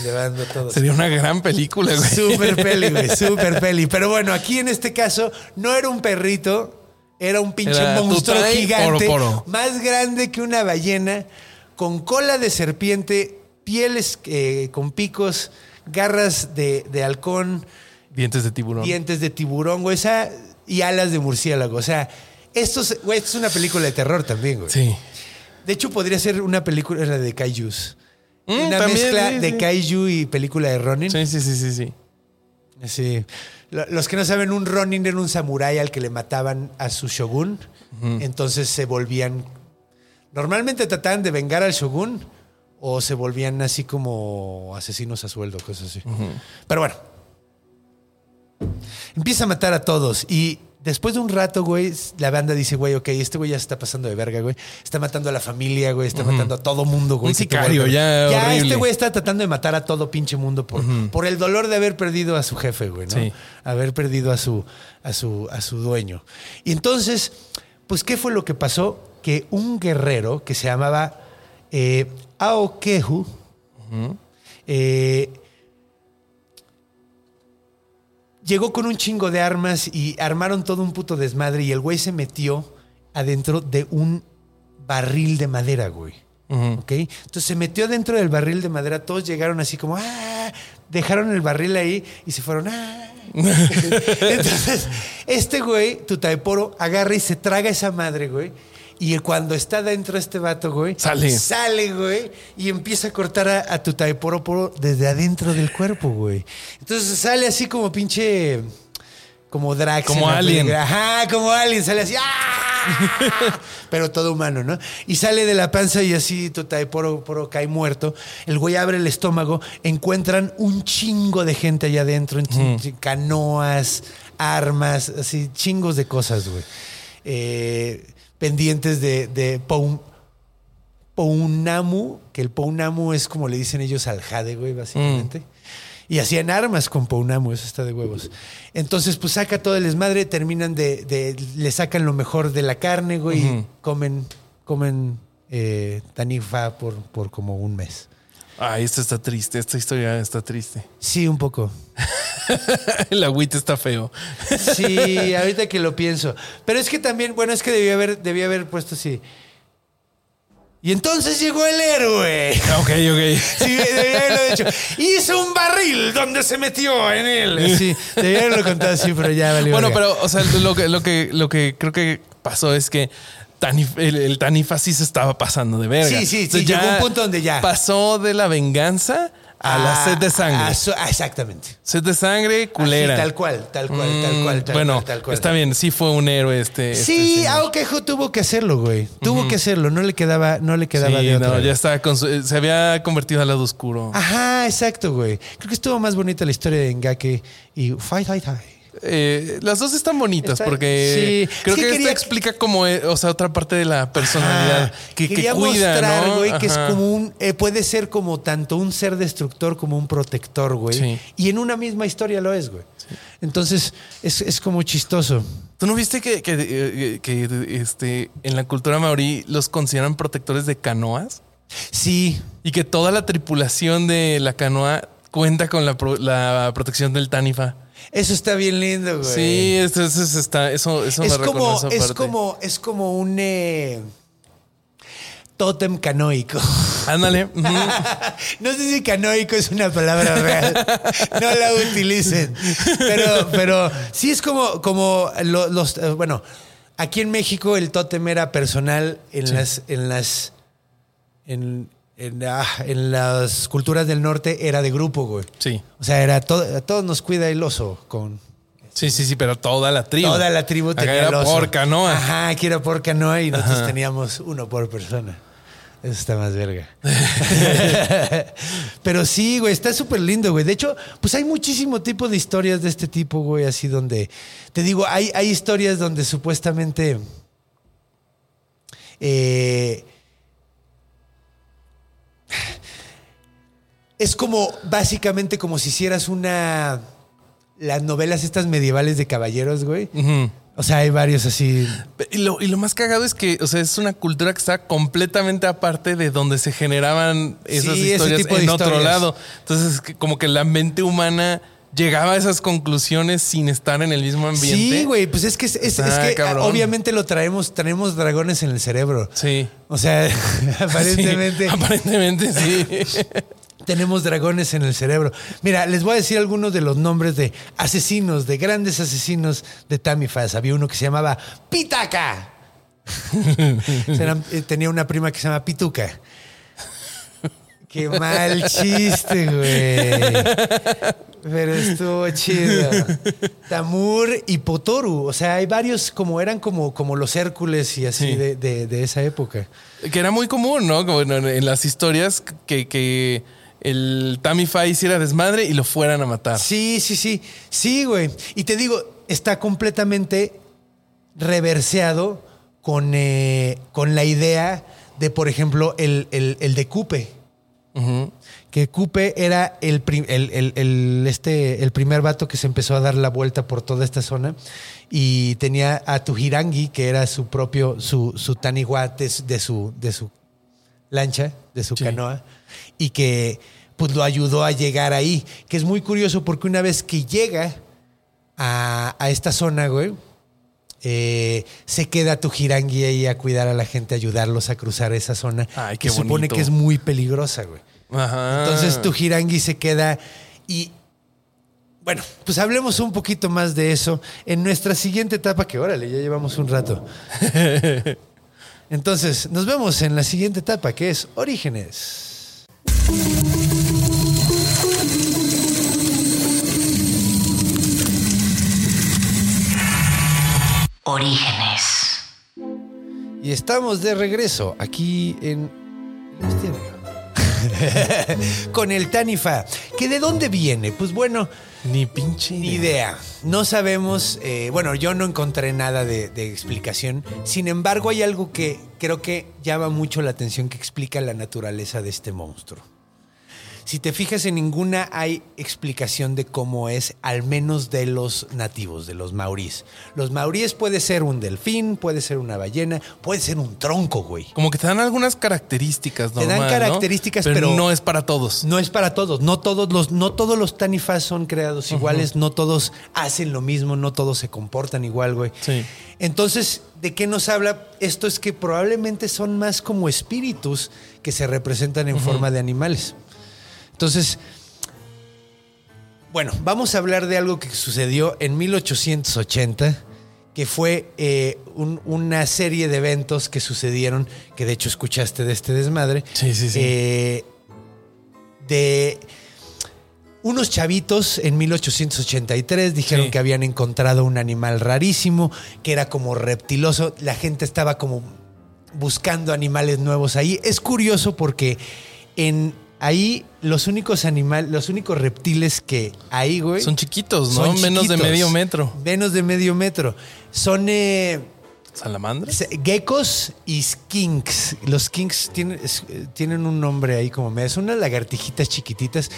y le va dando todo. Sería una gran película, güey. Super peli, güey, *laughs* super peli. Pero bueno, aquí en este caso no era un perrito, era un pinche Era monstruo gigante, Poro Poro. más grande que una ballena, con cola de serpiente, pieles eh, con picos, garras de, de halcón, Dientes de tiburón. dientes de tiburón, güey, o sea, y alas de murciélago. O sea, esto es, güey, esto es una película de terror también, güey. Sí. De hecho, podría ser una película de kaijus. Mm, una también, mezcla sí, de kaiju y película de Ronin. Sí, sí, sí, sí, sí. Sí. Lo- Los que no saben, un Ronin era un samurái al que le mataban a su shogun. Entonces se volvían. Normalmente trataban de vengar al shogun o se volvían así como asesinos a sueldo, cosas así. Pero bueno. Empieza a matar a todos y. Después de un rato, güey, la banda dice, güey, ok, este güey ya se está pasando de verga, güey. Está matando a la familia, güey. Está matando a todo mundo, güey. Un sicario, ya Ya, horrible. este güey está tratando de matar a todo pinche mundo por, por el dolor de haber perdido a su jefe, güey, ¿no? Sí. Haber perdido a su, a su, a su dueño. Y entonces, pues, ¿qué fue lo que pasó? Que un guerrero que se llamaba eh, Aokehu, eh, llegó con un chingo de armas y armaron todo un puto desmadre y el güey se metió adentro de un barril de madera, güey. ¿Ok? Entonces se metió dentro del barril de madera, todos llegaron así como, ¡ah! Dejaron el barril ahí y se fueron, ¡ah! *laughs* Entonces, este güey, Tutaeporo, agarra y se traga esa madre, güey. Y cuando está dentro este vato, güey, Sale. sale, güey, y empieza a cortar a, a Tutaeporo desde adentro del cuerpo, güey. Entonces sale así como pinche. Como Drax. Como Alien. película. Ajá, como Alien. Sale así. ¡ah! *laughs* Pero todo humano, ¿no? Y sale de la panza y así Tutaeporo Poro cae muerto. El güey abre el estómago. Encuentran un chingo de gente allá adentro. canoas, armas, así, chingos de cosas, güey. Eh, pendientes de, de Poum- Pounamu, que el Pounamu es como le dicen ellos al jade, güey, básicamente. Y hacían armas con Pounamu, eso está de huevos. Entonces, pues saca todo el desmadre, terminan de, de- le sacan lo mejor de la carne, güey, y comen, comen eh, tanifa por, por como un mes. Ay, esto está triste. Esta historia está triste. Sí, un poco. *laughs* El agüite está feo. Sí, ahorita que lo pienso. Pero es que también, bueno, es que debía haber, debía haber puesto así. Y entonces llegó el héroe. Ok, ok. Sí, debía haberlo dicho. Hizo un barril donde se metió en él. Sí, debía haberlo contado así, pero ya valió. Bueno, verga. pero, o sea, lo que, lo que, lo que creo que pasó es que Tanif- el, el Tanifa sí se estaba pasando de verga. Sí, sí, sí, Entonces llegó un punto donde ya. Pasó de la venganza a la sed de sangre. a su- ah, exactamente. sed de sangre, culera. Así, tal cual, tal cual, tal Mm, cual, tal bueno, cual, tal cual. está bien, sí fue un héroe este. este Sí, señor. Aokejo tuvo que hacerlo, güey. Tuvo que hacerlo, no le quedaba, no le quedaba Sí, de otra. no, ya estaba con su- se había convertido al lado oscuro. Ajá, exacto, güey. Creo que estuvo más bonita la historia de Engake y Fight, Fight, Fight. Eh, las dos están bonitas Está- porque sí. creo Es que que, quería- esta explica como, eh, o sea, otra parte de la personalidad que, que cuida, mostrar, ¿no? güey, que es como un. eh, puede ser como tanto un ser destructor como un protector, güey. Sí. Y en una misma historia lo es, güey. Entonces, es, es como chistoso. ¿Tú no viste que, que, que, este, en la cultura maorí los consideran protectores de canoas? Sí. Y que toda la tripulación de la canoa cuenta con la, la protección del Tanifa. Eso está bien lindo, güey. Sí, eso, eso, eso está, eso, eso es me como, es como, es como un eh, tótem canoico. Ándale. *laughs* No sé si canoico es una palabra real. No la utilicen. Pero, pero sí es como, como lo- los. eh, Bueno, aquí en México el tótem era personal en las. En las. En, en, en las culturas del norte era de grupo, güey. Sí. O sea, era todo, a todos nos cuida el oso con Sí, sí, sí, pero toda la tribu. Toda la tribu Acá tenía era el oso. por canoa. Ajá, aquí era por canoa y nosotros Ajá. teníamos uno por persona. Eso está más verga. *laughs* Pero sí, güey, está súper lindo, güey. De hecho, pues hay muchísimo tipo de historias de este tipo, güey, así donde, te digo, hay, hay historias donde supuestamente... eh, es como, básicamente como si hicieras una... Las novelas estas medievales de caballeros, güey. O sea, hay varios así. Y lo, y lo más cagado es que, o sea, es una cultura que está completamente aparte de donde se generaban esas Sí, ese historias tipo de en otro lado. Entonces, es que como que la mente humana llegaba a esas conclusiones sin estar en el mismo ambiente. Sí, güey, pues es que, es, es- es Ah, que cabrón. obviamente lo traemos, tenemos dragones en el cerebro. Sí. O sea, *laughs* *laughs* aparentemente Sí, aparentemente *laughs* sí. Tenemos dragones en el cerebro. Mira, les voy a decir algunos de los nombres de asesinos, de grandes asesinos de Tamifaz. Había uno que se llamaba Pitaca. *laughs* Eh, tenía una prima que se llama Pituca. Qué mal chiste, güey. Pero estuvo chido. Tamur y Potoru. O sea, hay varios como eran como, como los Hércules y así Sí. de, de- de esa época. Que era muy común, ¿no? Como en, en las historias que, que el Tamify hiciera desmadre y lo fueran a matar. Sí, sí, sí. Sí, güey. Y te digo, está completamente reverseado con, eh, con la idea de, por ejemplo, el, el, el de Cupe. Que Cupe era el, el, este, el primer vato que se empezó a dar la vuelta por toda esta zona y tenía a Tujirangi, que era su propio, su, su- de su, de su lancha, de su Sí. canoa, y que pues lo ayudó a llegar ahí. Que es muy curioso porque una vez que llega a, a esta zona, güey, eh, se queda Tujirangi ahí a cuidar a la gente, ayudarlos a cruzar esa zona. Ay, qué que supone que es muy peligrosa, güey. Ajá. Entonces Tujirangi se queda y bueno, pues hablemos un poquito más de eso en nuestra siguiente etapa, que órale, ya llevamos un rato. *laughs* Entonces, nos vemos en la siguiente etapa, que es Orígenes. Orígenes. Y estamos de regreso aquí en. *laughs* Con el Tanifa. ¿Que de dónde viene? Pues bueno, Ni pinche Ni idea. No sabemos. eh, bueno, yo no encontré nada de, de explicación. Sin embargo, hay algo que creo que llama mucho la atención que explica la naturaleza de este monstruo. Si te fijas en ninguna hay explicación de cómo es, al menos de los nativos, de los maurís. Los maurís puede ser un delfín, puede ser una ballena, puede ser un tronco, güey. Como que te dan algunas características, Te dan normal, ¿no? características, pero- no es para todos. No es para todos, no todos los, no todos los tanifas son creados iguales, no todos hacen lo mismo, no todos se comportan igual, güey. Sí. Entonces, ¿de qué nos habla? Esto es que probablemente son más como espíritus que se representan en forma de animales. Entonces, bueno, vamos a hablar de algo que sucedió en 1880, que fue eh, un- una serie de eventos que sucedieron, que de hecho escuchaste de este desmadre. Sí, sí, sí. eh, de unos chavitos en 1883 dijeron Sí. que habían encontrado un animal rarísimo, que era como reptiloso. La gente estaba como buscando animales nuevos ahí. Es curioso porque en ahí los únicos animales, los únicos reptiles que hay, güey. Son chiquitos, ¿no? son Menos de medio metro. Menos de medio metro. Son eh, ¿Salamandras? geckos y skinks. Los skinks tienen, tienen un nombre ahí como me. Son unas lagartijitas chiquititas.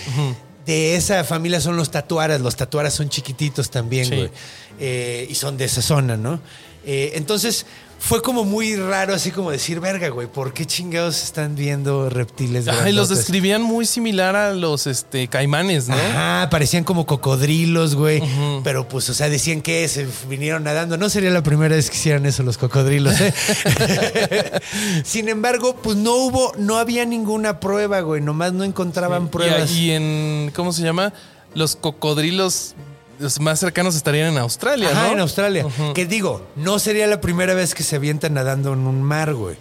De esa familia son los tatuaras. Los tatuaras son chiquititos también, Sí. güey. Eh, y son de esa zona, ¿no? Eh, entonces fue como muy raro, así como decir, verga, güey, ¿por qué chingados están viendo reptiles? Ay, los grandotes?" describían muy similar a los este, caimanes, ¿no? Ajá, parecían como cocodrilos, güey. Pero pues, o sea, decían que se vinieron nadando. No sería la primera vez que hicieran eso los cocodrilos, ¿eh? *laughs* Sin embargo, pues no hubo, no había ninguna prueba, güey. Nomás no encontraban Y- pruebas. Y, en, ¿cómo se llama? Los cocodrilos los más cercanos estarían en Australia, Ajá, ¿no? en Australia. Que digo, no sería la primera vez que se avientan nadando en un mar, güey.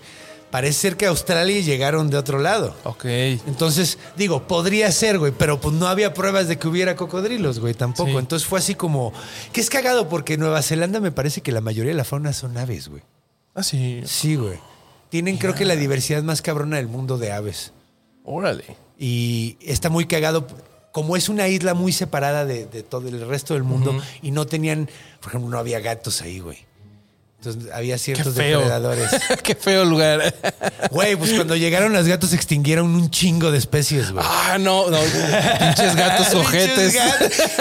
Parece ser que a Australia llegaron de otro lado. Ok. Entonces, digo, podría ser, güey, pero pues no había pruebas de que hubiera cocodrilos, güey, tampoco. Sí. Entonces fue así como. Que es cagado porque en Nueva Zelanda me parece que la mayoría de la fauna son aves, güey. Ah, sí. Sí, güey. Tienen, creo que la diversidad más cabrona del mundo de aves. Órale. Y está muy cagado. Como es una isla muy separada de, de todo el resto del mundo y no tenían, por ejemplo, no había gatos ahí, güey. Entonces había Qué ciertos feo. depredadores. *laughs* Qué feo lugar. Güey, pues cuando llegaron los gatos se extinguieron un chingo de especies, güey. Ah, no, no. Pinches gatos *laughs* ojetes.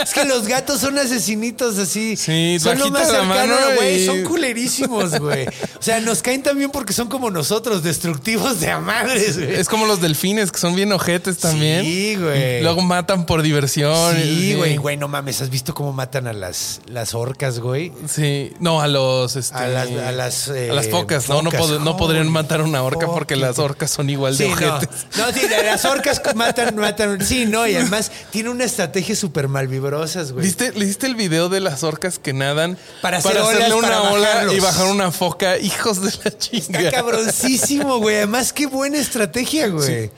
Es que los gatos son asesinitos así. Sí, son lo más cercano, mano güey. y- Son culerísimos, güey. O sea, nos caen también porque son como nosotros, destructivos de a madres, güey. Es como los delfines, que son bien ojetes también. Sí, güey. Luego matan por diversión. Sí, güey, güey, no mames. ¿Has visto cómo matan a las, las orcas, güey? Sí. No, a los... este, A las- a las, eh, a las focas. No, no, focas. pod- no podrían matar una orca porque las orcas son igual de Sí, no. ojetes. No, sí, las orcas matan, matan. Sí, no, y *laughs* además tiene una estrategia súper malvibrosas, güey. ¿Viste, ¿Viste el video de las orcas que nadan Para hacer hacerle olas, una para ola bajarlos? y bajar una foca? Hijos de la Está chinga. cabroncísimo, güey. Además, qué buena estrategia, güey.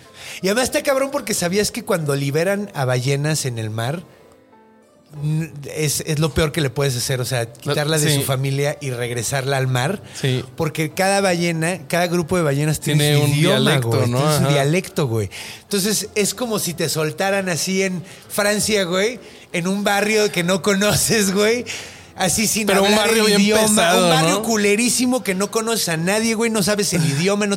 Y además está cabrón porque sabías que cuando liberan a ballenas en el mar, es, es lo peor que le puedes hacer. O sea, quitarla de sí. su familia y regresarla al mar. Sí. Porque cada ballena, cada grupo de ballenas tiene, Tiene su un idioma, dialecto, güey. ¿no? Tiene su dialecto, güey. Entonces, es como si te soltaran así en Francia, güey, en un barrio que no conoces, güey. Así sin Pero un hablar barrio el bien idioma. pesado, un barrio ¿no? culerísimo que no conoces a nadie, güey. No sabes el idioma, no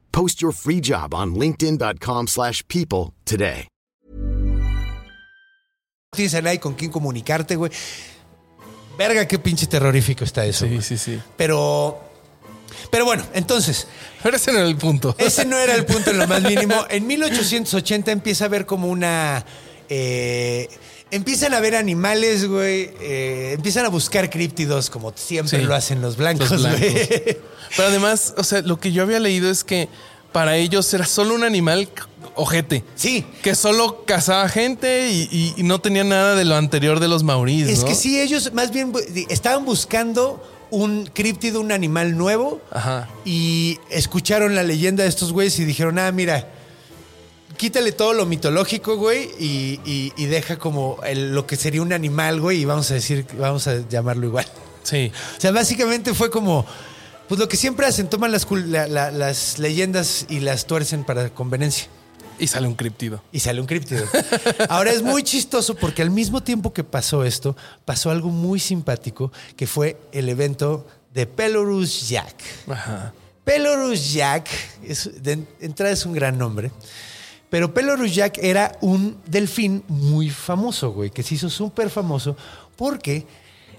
Post your free job on linkedin.com/people slash people today. tienes a nadie con quien comunicarte, güey. Verga, qué pinche terrorífico está eso. Sí, sí, sí. Pero. Pero bueno, entonces, Pero ese no era el punto. ese no era el punto en lo más mínimo. *laughs* En 1880 empieza a haber como una. eh, empiezan a ver animales, güey. eh, empiezan a buscar críptidos, como siempre Sí. lo hacen los blancos, Los blancos. güey. *laughs* Pero además, o sea, lo que yo había leído es que para ellos era solo un animal ojete. Sí. Que solo cazaba gente y, y- y no tenía nada de lo anterior de los maurís. Es ¿no? que sí, ellos más bien estaban buscando un críptido, un animal nuevo. Ajá. Y escucharon la leyenda de estos güeyes y dijeron, ah, mira, quítale todo lo mitológico, güey, y, y- y deja como el- lo que sería un animal, güey, y vamos a decir, vamos a llamarlo igual. Sí. O sea, básicamente fue como, pues lo que siempre hacen, toman las, la- la- las leyendas y las tuercen para conveniencia. Y sale un criptido. Y sale un críptido. Ahora es muy chistoso porque al mismo tiempo que pasó esto, pasó algo muy simpático, que fue el evento de Pelorus Jack. Ajá. Pelorus Jack, es, de entrada es un gran nombre, pero Pelorus Jack era un delfín muy famoso, güey, que se hizo súper famoso porque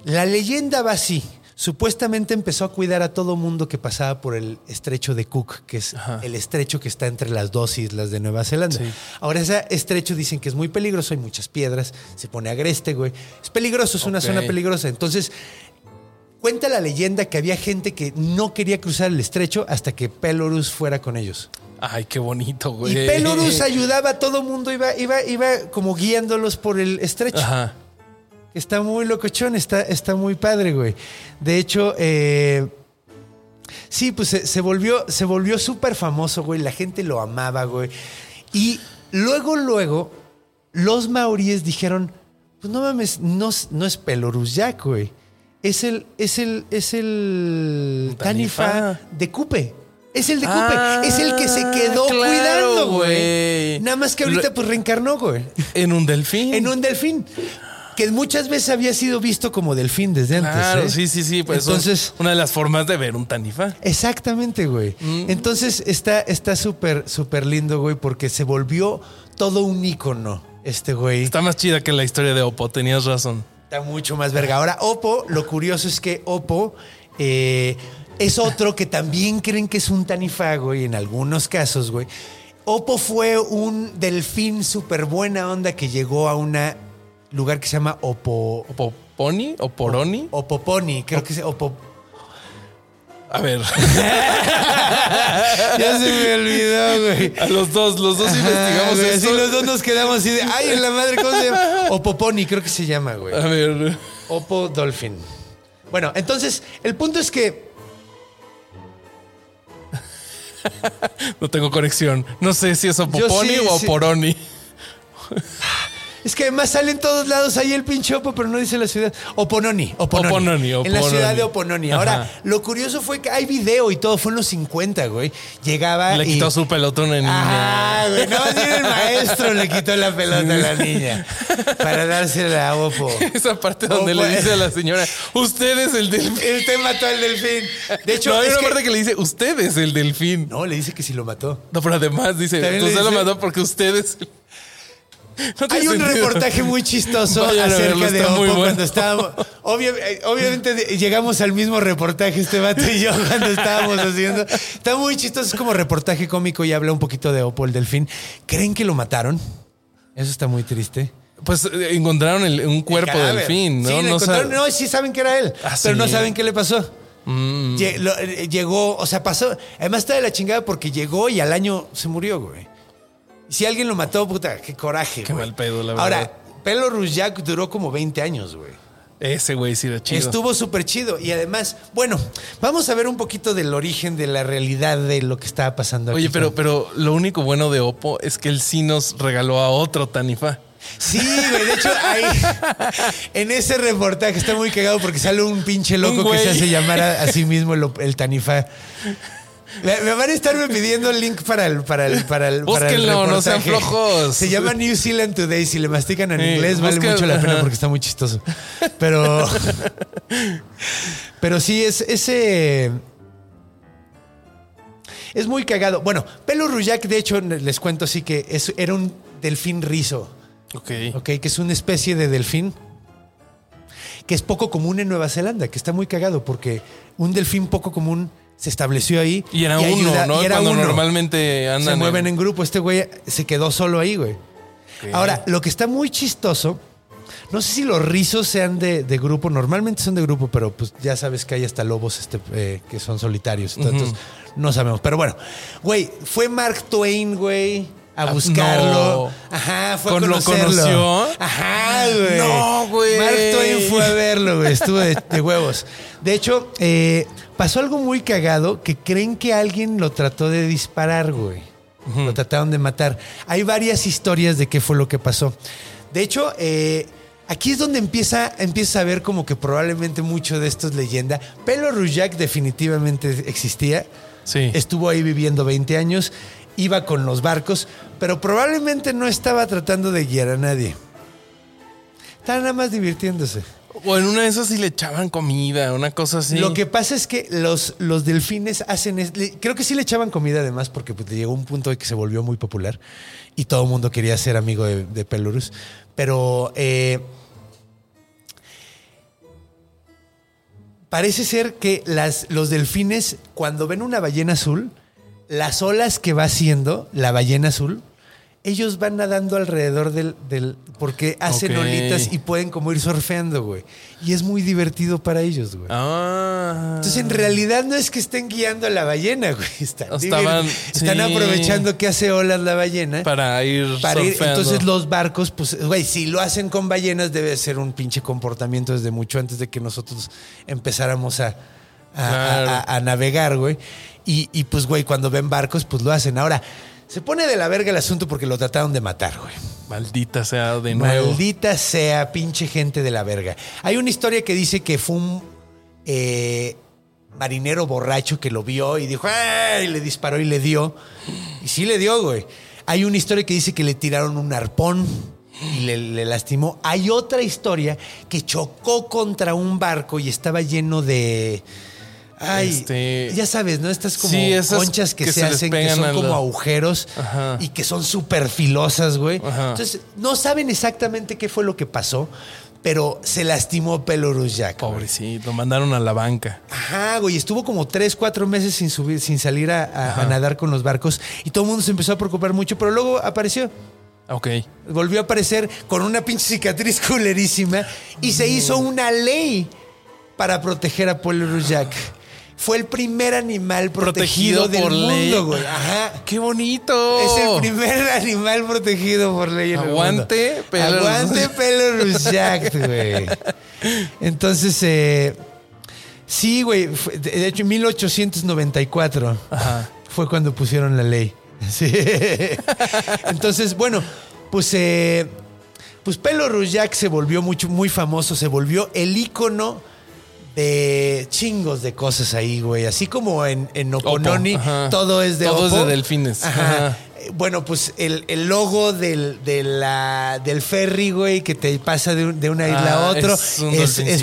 la leyenda va así. Supuestamente empezó a cuidar a todo mundo que pasaba por el estrecho de Cook, que es Ajá. el estrecho que está entre las dos islas de Nueva Zelanda. Sí. Ahora, ese estrecho dicen que es muy peligroso, hay muchas piedras, se pone agreste, güey. Es peligroso, es una zona peligrosa. Entonces, Cuenta la leyenda que había gente que no quería cruzar el estrecho hasta que Pelorus fuera con ellos. Ay, qué bonito, güey. Y Pelorus *laughs* ayudaba a todo mundo, iba, iba, iba como guiándolos por el estrecho. Ajá. Está muy locochón, está, está muy padre, güey. De hecho, eh, sí, pues se, se volvió, se volvió súper famoso, güey. La gente lo amaba, güey. Y luego, luego, los maoríes dijeron, pues no mames, no, es- no es Pelorus Jack, güey. Es el, es el, es el Tanifa. Tanifa de Cupe. Es el de Cupe. Ah, es el que se quedó claro, cuidando, güey. Nada más que ahorita pues reencarnó, güey. En un delfín. En un delfín. Que muchas veces había sido visto como delfín desde antes. Claro, ¿eh? sí, sí, sí. Pues Entonces, una de las formas de ver un tanifa. exactamente, güey. Mm. Entonces está está súper, súper lindo, güey, porque se volvió todo un ícono, este güey. Está más chida que la historia de Oppo, tenías razón. Está mucho más verga. Ahora, Oppo, lo curioso es que Oppo eh, es otro que también creen que es un tanifa, güey, en algunos casos, güey. Oppo fue un delfín súper buena onda que llegó a un lugar que se llama Oppo... ¿Oppo Pony o Poroni? Opoponi, creo que es Oppo... A ver, *laughs* *laughs* Ya se me olvidó, güey. a los dos, los dos investigamos güey, esto. Así los dos nos quedamos así de, ay, en la madre, ¿cómo se llama? Opoponi, creo que se llama, güey. A ver. Oppo Dolphin. Bueno, entonces, el punto es que No tengo conexión. No sé si es Yo Opoponi sí, o sí. *laughs* Es que además sale en todos lados ahí el pinche Oppo, pero no dice la ciudad. Opononi. Opononi. Opononi, En la ciudad de Opononi. Ahora, Ajá. lo curioso fue que hay video y todo. Fue en los 50, güey. Llegaba Le y... quitó su pelota a una niña. Ah, güey. No, el maestro le quitó la pelota a la niña. Para dársela a Oppo. *laughs* Esa parte donde Opo- le dice a la señora, usted es el delfín. Él te mató al delfín. De hecho, no, hay una que- parte que le dice, usted es el delfín. No, le dice que sí lo mató. No, pero además dice, le usted lo dice- mató porque usted es... el-". No Hay un sentido. reportaje muy chistoso Vayan acerca verlo, de Oppo bueno. cuando estábamos. eh, obviamente llegamos al mismo reportaje, este vato y yo, *laughs* cuando estábamos haciendo. Está muy chistoso, es como reportaje cómico y habla un poquito de Oppo, el delfín. ¿Creen que lo mataron? Eso está muy triste. Pues eh, encontraron el- un cuerpo de delfín, ¿no? Sí, no, encontraron. sabe- no, sí saben que era él, Ah, pero no saben qué le pasó. Mm. Eh, Llegó, o sea, pasó. Además está de la chingada porque llegó y al año se murió, güey. Si alguien lo mató, puta, qué coraje. Qué güey. mal pedo, la verdad. Ahora, Pelo Jack duró como 20 años, güey. Ese güey sí era chido. Estuvo súper chido. Y además, bueno, vamos a ver un poquito del origen de la realidad de lo que estaba pasando aquí. Oye, pero, pero lo único bueno de Oppo es que él sí nos regaló a otro Tanifa. Sí, güey. De hecho, ahí, *laughs* en ese reportaje está muy cagado porque sale un pinche loco Un que se hace llamar a, a sí mismo el, el Tanifa. Me, me van a estarme pidiendo el link para el para el para el, para el Búsquenlo, no sean flojos. Se llama New Zealand Today. Si le mastican en Sí, inglés, vale busquen- mucho la pena porque está muy *laughs* chistoso. Pero, pero sí es ese. Es muy cagado. Bueno, Pelo Ruyak, de hecho, les cuento así que es, era un delfín rizo. Ok. Ok, que es una especie de delfín que es poco común en Nueva Zelanda, que está muy cagado porque un delfín poco común se estableció ahí. Y era uno, ayuda- ¿no? y era Cuando uno. normalmente andan. Se mueven en- en grupo. Este güey se quedó solo ahí, güey. Ahora, lo que está muy chistoso, no sé si los rizos sean de, de grupo, normalmente son de grupo, pero pues ya sabes que hay hasta lobos este, eh, que son solitarios. Entonces, no sabemos. Pero bueno, güey, fue Mark Twain, güey. A Ah, buscarlo. no. Ajá, fue ¿Con- a lo conocerlo. conoció? Ajá, güey. No, güey. Mark Twain fue a verlo, güey. Estuvo de, de huevos. De hecho, eh, pasó algo muy cagado que creen que alguien lo trató de disparar, güey. Lo trataron de matar. Hay varias historias de qué fue lo que pasó. De hecho, eh, aquí es donde empieza, empieza a ver como que probablemente mucho de esto es leyenda. Pelo Rujak definitivamente existía. Sí. Estuvo ahí viviendo 20 años, iba con los barcos, pero probablemente no estaba tratando de guiar a nadie. Estaba nada más divirtiéndose. O en una de esas sí le echaban comida, una cosa así. Lo que pasa es que los, los delfines hacen... es- le- creo que sí le echaban comida además porque pues, llegó un punto de que se volvió muy popular y todo el mundo quería ser amigo de, de Pelurus. Pero eh, parece ser que las, los delfines cuando ven una ballena azul, las olas que va haciendo la ballena azul ellos van nadando alrededor del, del porque hacen olitas y pueden como ir surfeando, güey. Y es muy divertido para ellos, güey. Ah. Entonces, en realidad no es que estén guiando a la ballena, güey. *laughs* Están, Estaban- están sí. aprovechando que hace olas la ballena. Para ir para ir- surfeando. entonces los barcos, pues, güey, si lo hacen con ballenas debe ser un pinche comportamiento desde mucho antes de que nosotros empezáramos a, a- Claro. a- a- a navegar, güey. Y, y, pues, güey, cuando ven barcos, pues lo hacen. Ahora, se pone de la verga el asunto porque lo trataron de matar, güey. Maldita sea de nuevo. Maldita sea, pinche gente de la verga. Hay una historia que dice que fue un eh, marinero borracho que lo vio y dijo, ¡ay! Le disparó y le dio. Y sí le dio, güey. Hay una historia que dice que le tiraron un arpón y le, le lastimó. Hay otra historia que chocó contra un barco y estaba lleno de. Ay, Este- ya sabes, ¿no? Estas como Sí, conchas que, que se, hacen, que son como la- agujeros Ajá. y que son súper filosas, güey. Ajá. Entonces, no saben exactamente qué fue lo que pasó, pero se lastimó Pelorus Jack. Pobrecito, lo mandaron a la banca. Ajá, güey. Estuvo como tres, cuatro meses sin subir, sin salir a, a- a nadar con los barcos y todo el mundo se empezó a preocupar mucho, pero luego apareció. Ok. Volvió a aparecer con una pinche cicatriz *laughs* culerísima y se hizo una ley para proteger a Pelorus Jack. Fue el primer animal protegido, Protegido del por ley. mundo, güey. Ajá. ¡Qué bonito! Es el primer *laughs* animal protegido por ley en el Aguante, mundo. Pelorus. Aguante Pelorus Jack, *laughs* güey. Entonces, eh, sí, güey. De hecho, en 1894 Ajá. fue cuando pusieron la ley. *laughs* Sí. Entonces, bueno, pues, eh, pues Jack se volvió mucho, muy famoso. Se volvió el ícono de chingos de cosas ahí, güey. Así como en, en Ocononi, todo es de Todo es de delfines. Ajá. Ajá. Bueno, pues el, el logo del, de la, del ferry, güey, que te pasa de, un- de una isla a Ah, otro, es es, es.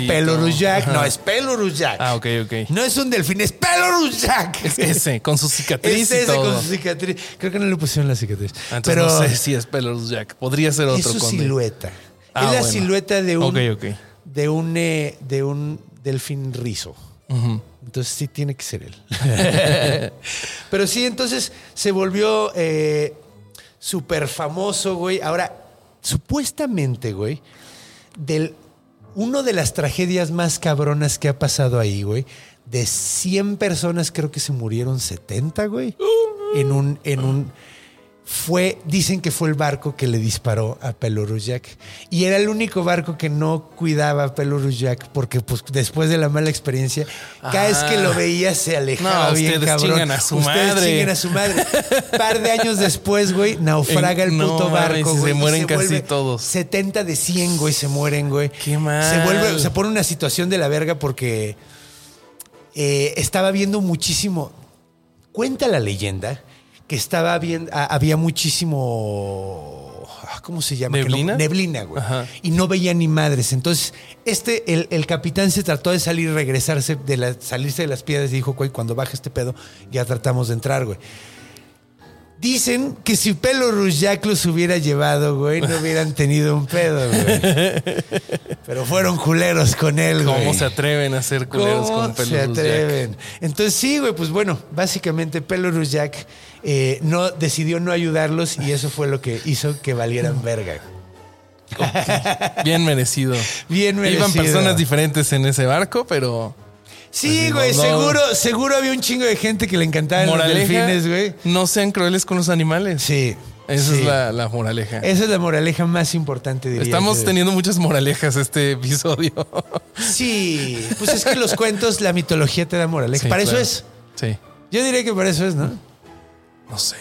No, es Pelorus Jack. Ah, ok, ok. No es un delfín, es Pelorus Jack. Es ese, con su cicatriz Es y ese todo. con su cicatriz. Creo que no le pusieron la cicatriz. Ah, pero no sé si es Pelorus Jack. Podría ser es otro su conde. silueta. Ah, es la bueno. silueta de un, Ok, ok. de un, eh, de un delfín rizo. Entonces sí tiene que ser él. *laughs* *laughs* Pero sí, entonces se volvió eh, súper famoso, güey. Ahora, supuestamente, güey, del uno de las tragedias más cabronas que ha pasado ahí, güey, de 100 personas creo que se murieron 70, güey. En un en un fue, dicen que fue el barco que le disparó a Pelorus Jack. Y era el único barco que no cuidaba a Pelorus Jack porque pues después de la mala experiencia, cada vez que lo veía se alejaba No, bien ustedes cabrón. chingan a su ustedes madre. chingan a su madre. par de años después, güey, naufraga el no puto barco, se güey. y mueren casi todos. 70 de 100, güey, se mueren, güey. Qué mal. Se vuelve, se pone una situación de la verga porque eh, estaba viendo muchísimo. Cuenta la leyenda que estaba ah, había muchísimo. ah, ¿Cómo se llama? Que no- ¿Neblina? neblina, güey. Ajá. Y no veía ni madres. Entonces, este, el, el capitán se trató de salir, regresarse, de la, salirse de las piedras y dijo, güey, cuando baje este pedo, ya tratamos de entrar, güey. Dicen que si Pelorus Jack los hubiera llevado, güey, no hubieran tenido un pedo, güey. Pero fueron culeros con él, güey. ¿Cómo se atreven a ser culeros ¿Cómo con Pelorus se atreven? Entonces sí, güey, pues bueno, básicamente Pelorus Jack eh, no, decidió no ayudarlos y eso fue lo que hizo que valieran verga. Bien merecido. Bien merecido. Iban personas diferentes en ese barco, pero Sí, güey, seguro, seguro había un chingo de gente que le encantaban los delfines, güey. no sean crueles con los animales. Sí. Esa sí. es la, la moraleja. Esa es la moraleja más importante, diría Estamos yo. teniendo muchas moralejas este episodio. Sí, pues es que los cuentos, la mitología te da moraleja. Sí, para eso es. Sí. Yo diría que para eso es, ¿no? No sé.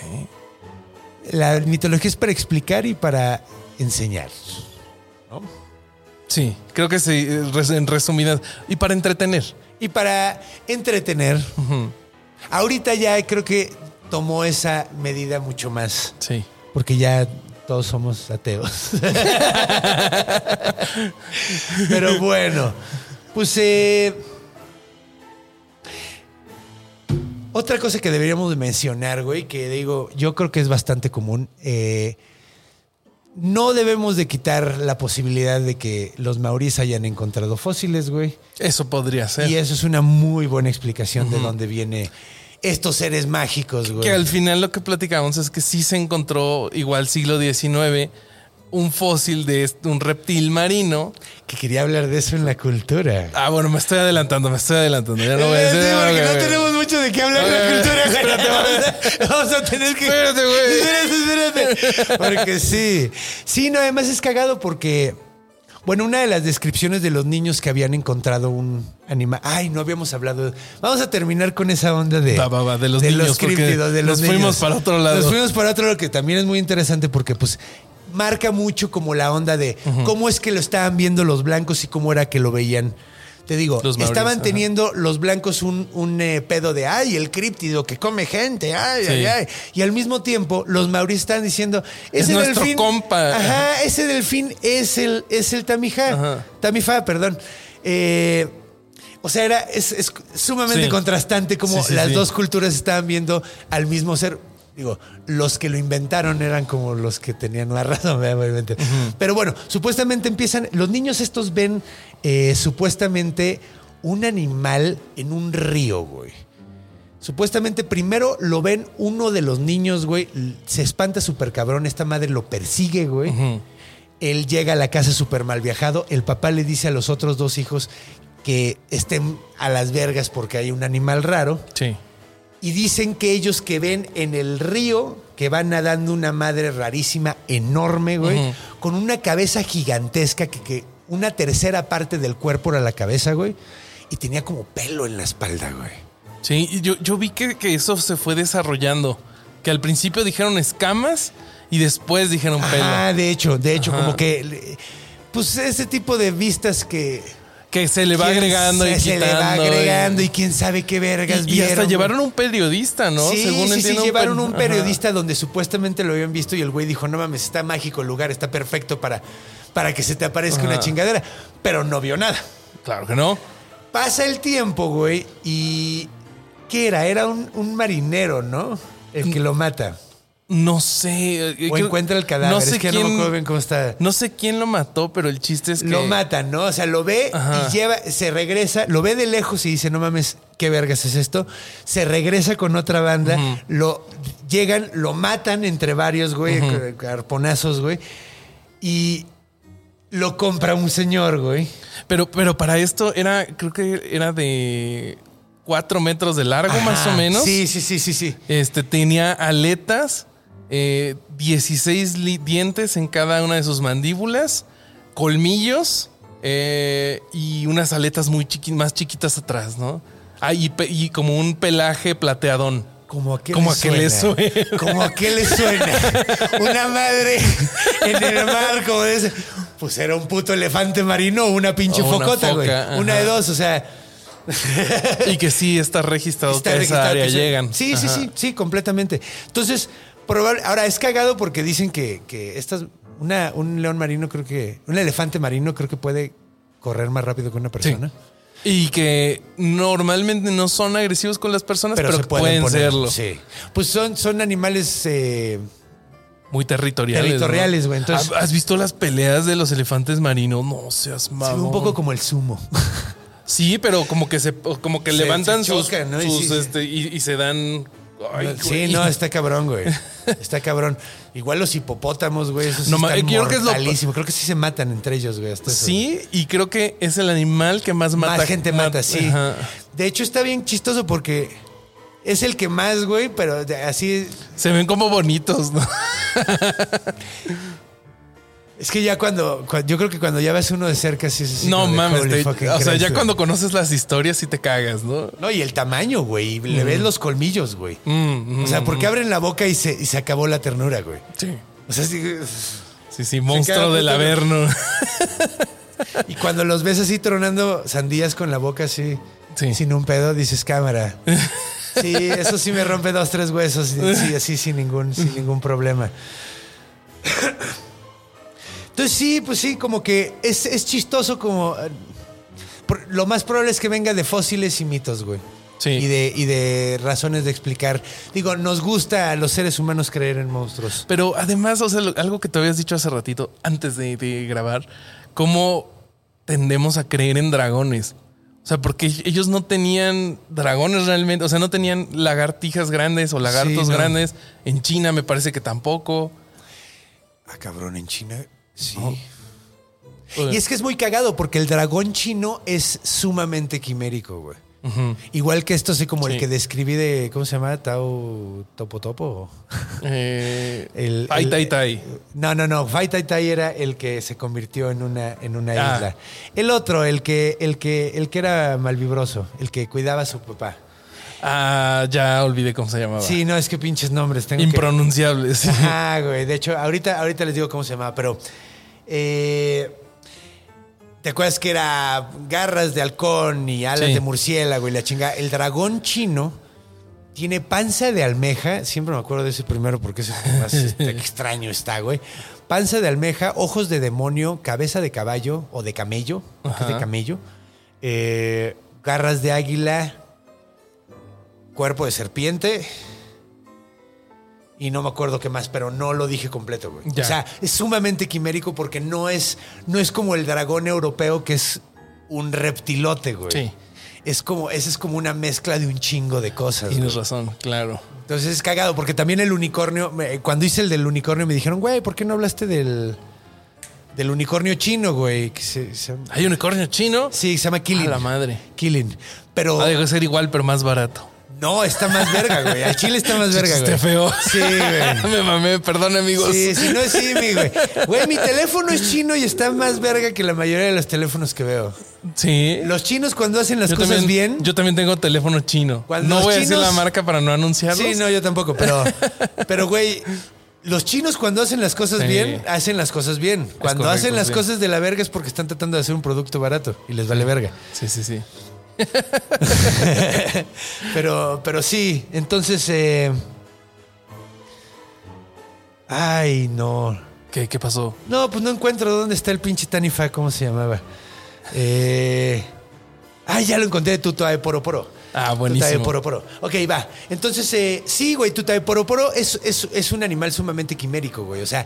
La mitología es para explicar y para enseñar. Sí, creo que sí, en resumidas. Y para entretener. Y para entretener. Ahorita ya creo que tomó esa medida mucho más. Sí. Porque ya todos somos ateos. *laughs* Pero bueno, pues eh, otra cosa que deberíamos de mencionar, güey, que digo, yo creo que es bastante común. eh, no debemos de quitar la posibilidad de que los maoríes hayan encontrado fósiles, güey. Eso podría ser. Y eso es una muy buena explicación de dónde viene estos seres mágicos, güey. Que al final lo que platicamos es que sí se encontró, igual siglo XIX, un fósil de un reptil marino. Que quería hablar de eso en la cultura. Ah, bueno, me estoy adelantando, me estoy adelantando. Ya no voy a Eh, decir. sí, porque no tenemos mucho de qué hablar en la cultura. espérate, vamos, a, *laughs* vamos a tener que. Espérate, güey. Espérate, espérate. Porque sí. Sí, no, además es cagado porque. Bueno, una de las descripciones de los niños que habían encontrado un animal. Ay, no habíamos hablado. Vamos a terminar con esa onda de. Va, va, va, de los niños, porque críptidos, de los nos fuimos para otro lado. Nos fuimos para otro lado que también es muy interesante porque, pues. Marca mucho como la onda de cómo es que lo estaban viendo los blancos y cómo era que lo veían. Te digo, Los estaban teniendo los blancos un, un, eh, pedo de ay, el críptido que come gente, ay, Sí. ay, ay. Y al mismo tiempo, los maoríes estaban diciendo, Es ese nuestro delfín. compa. Ajá, ese delfín es el, es el tamijá. Ajá. Tamifá, perdón. Eh, o sea, era, es, es sumamente Sí. contrastante como Sí, las dos culturas estaban viendo al mismo ser. Digo, los que lo inventaron eran como los que tenían la *laughs* razón, obviamente. Pero bueno, supuestamente empiezan, los niños estos ven eh, supuestamente un animal en un río, güey. Supuestamente primero lo ven uno de los niños, güey, se espanta súper cabrón, esta madre lo persigue, güey. Él llega a la casa súper mal viajado, el papá le dice a los otros dos hijos que estén a las vergas porque hay un animal raro Sí. Y dicen que ellos que ven en el río que va nadando una madre rarísima, enorme, güey, con una cabeza gigantesca que, que una tercera parte del cuerpo era la cabeza, güey, y tenía como pelo en la espalda, güey. Sí, yo, yo vi que, que eso se fue desarrollando. Que al principio dijeron escamas y después dijeron pelo. Ah, de hecho, de hecho, Ajá. como que, pues ese tipo de vistas que Que se le va agregando y se, se quitando. le va y- agregando y, quién sabe qué vergas y, y hasta llevaron un periodista, ¿no? Sí, sí, sí, entiendo, llevaron per- un Ajá. periodista donde supuestamente lo habían visto y el güey dijo, no mames, está mágico el lugar, está perfecto para, para que se te aparezca una chingadera, pero no vio nada. Claro que no. Pasa el tiempo, güey, y ¿qué era? Era un, un marinero, ¿no? El que lo mata. No sé. eh, O creo- encuentra el cadáver. No sé es que quién, no me acuerdo bien cómo está. no sé quién lo mató, pero el chiste es que. Lo matan, ¿no? O sea, lo ve Ajá. y lleva, se regresa, lo ve de lejos y dice, no mames, qué vergas es esto. Se regresa con otra banda, lo llegan, lo matan entre varios, güey, carponazos, güey. Y lo compra un señor, güey. Pero, pero para esto era, creo que era de cuatro metros de largo, más o menos. Sí, sí, sí, sí, sí. Este tenía aletas, eh, 16 li- dientes en cada una de sus mandíbulas, colmillos eh, y unas aletas muy chiqui- más chiquitas atrás, ¿no? Ah, y, como un pelaje plateadón. Como a qué Como le a qué le suena. suena. Como a qué le suena. Una madre en el mar, como de ese. Pues era un puto elefante marino o una pinche O una focota, güey. Una de dos, o sea. Y que sí está registrado Está que registrado esa área que llegan. Sí, sí, sí, sí, completamente. Entonces, probable, ahora es cagado porque dicen que, que estas, una, un león marino creo que, un elefante marino creo que puede correr más rápido que una persona. Y que normalmente no son agresivos con las personas, pero, pueden, poner- serlo. Sí. Pues son, son animales eh, Muy territoriales. Territoriales, güey, entonces- ¿Has- ¿Has visto las peleas de los elefantes marinos? No seas sí, mamón. un poco como el sumo. *laughs* Sí, pero como que se como que Se- levantan se sus, sí, sí. este, y, y se dan. Ay, sí, no, está cabrón, güey. Está cabrón. Igual los hipopótamos, güey, esos sí No, están yo creo que es lo-. Creo que sí se matan entre ellos, güey. hasta eso. Sí, y creo que es el animal que más mata. más gente ma- mata, sí. Ajá. De hecho, está bien chistoso porque es el que más, güey, pero así. Se ven como bonitos, ¿no? *laughs* Es que ya cuando, cua- Yo creo que cuando ya ves uno de cerca, sí es así no mames. "Holy te- fucking o sea, Christ", ya cuando conoces las historias sí te cagas, ¿no? No, y el tamaño, güey. y Le ves los colmillos, güey. Mm, O sea, mm, porque abren la boca y se, y se acabó la ternura, güey. Sí. O sea, sí, Sí, sí, monstruo del Averno. y cuando los ves así tronando sandías con la boca así, Sí. sin un pedo, dices cámara. *laughs* Sí, eso sí me rompe dos, tres huesos, sí, así sin ningún, sin ningún problema. Entonces sí, pues sí, como que es, es chistoso como... eh, por- lo más probable es que venga de fósiles y mitos, güey. Sí. Y de, y de razones de explicar. Digo, nos gusta a los seres humanos creer en monstruos. Pero además, o sea, algo que te habías dicho hace ratito, antes de, de grabar, cómo tendemos a creer en dragones. O sea, porque ellos no tenían dragones realmente, o sea, no tenían lagartijas grandes o lagartos Sí, no. grandes. En China me parece que tampoco. Ah, cabrón, en China. Sí. No. Y es que es muy cagado porque el dragón chino es sumamente quimérico, güey. Igual que esto, sé como el que describí de, ¿cómo se llama? Tao Topo Topo. Eh, El, Ai el- Tai Tai. No, no, no. Fai Tai Tai era el que se convirtió en una, en una Ah. isla. El otro, el que, el que, el que era malvibroso, el que cuidaba a su papá. Ah, ya olvidé cómo se llamaba. Sí, no, es que pinches nombres tengo que- Impronunciable. sí. Ajá, güey. De hecho, ahorita, ahorita les digo cómo se llamaba, pero. Eh, ¿Te acuerdas que era garras de halcón y alas Sí. de murciélago y la chinga? El dragón chino tiene panza de almeja. Siempre me acuerdo de ese primero porque ese es el más este, *laughs* extraño está, güey. Panza de almeja, ojos de demonio, cabeza de caballo o de camello, de camello, eh, garras de águila, cuerpo de serpiente. Y no me acuerdo qué más, pero no lo dije completo, güey. O sea, es sumamente quimérico porque no es, no es como el dragón europeo que es un reptilote, güey. Sí. Es como, ese es como una mezcla de un chingo de cosas. Tienes güey. razón, claro. Entonces es cagado porque también el unicornio, cuando hice el del unicornio me dijeron, güey, ¿por qué no hablaste del, del unicornio chino, güey? Que se- se- ¿Hay unicornio chino? sí, se llama Killing. A la madre. Killing. Pero Ha de ser igual, pero más barato. No, está más verga, güey. Al chile está más *laughs* verga, güey. Chiste feo. Sí, güey. *laughs* Me mamé, perdón, amigos. Sí, sí, no es sí, mi güey. Güey, mi teléfono es chino y está más verga que la mayoría de los teléfonos que veo. Sí. Los chinos cuando hacen las Yo cosas también, bien. Yo también tengo teléfono chino. Cuando no voy a decir la marca para no anunciarlos. Sí, no, yo tampoco, pero, *laughs* pero güey, los chinos cuando hacen las cosas Sí. bien, hacen las cosas bien. Cuando correcto, hacen las sí. cosas de la verga es porque están tratando de hacer un producto barato y les vale verga. Sí, sí, sí. *laughs* Pero, pero sí, entonces, eh, ay, no. ¿Qué, qué pasó? No, pues no encuentro dónde está el pinche Tanifa, ¿cómo se llamaba? Eh, ay, ya lo encontré, Tutae Poro Poro. Ah, buenísimo. Tutae Poro Poro. Ok, va. Entonces, eh, sí, güey, Tutae Poro Poro es, es, es un animal sumamente quimérico, güey. O sea,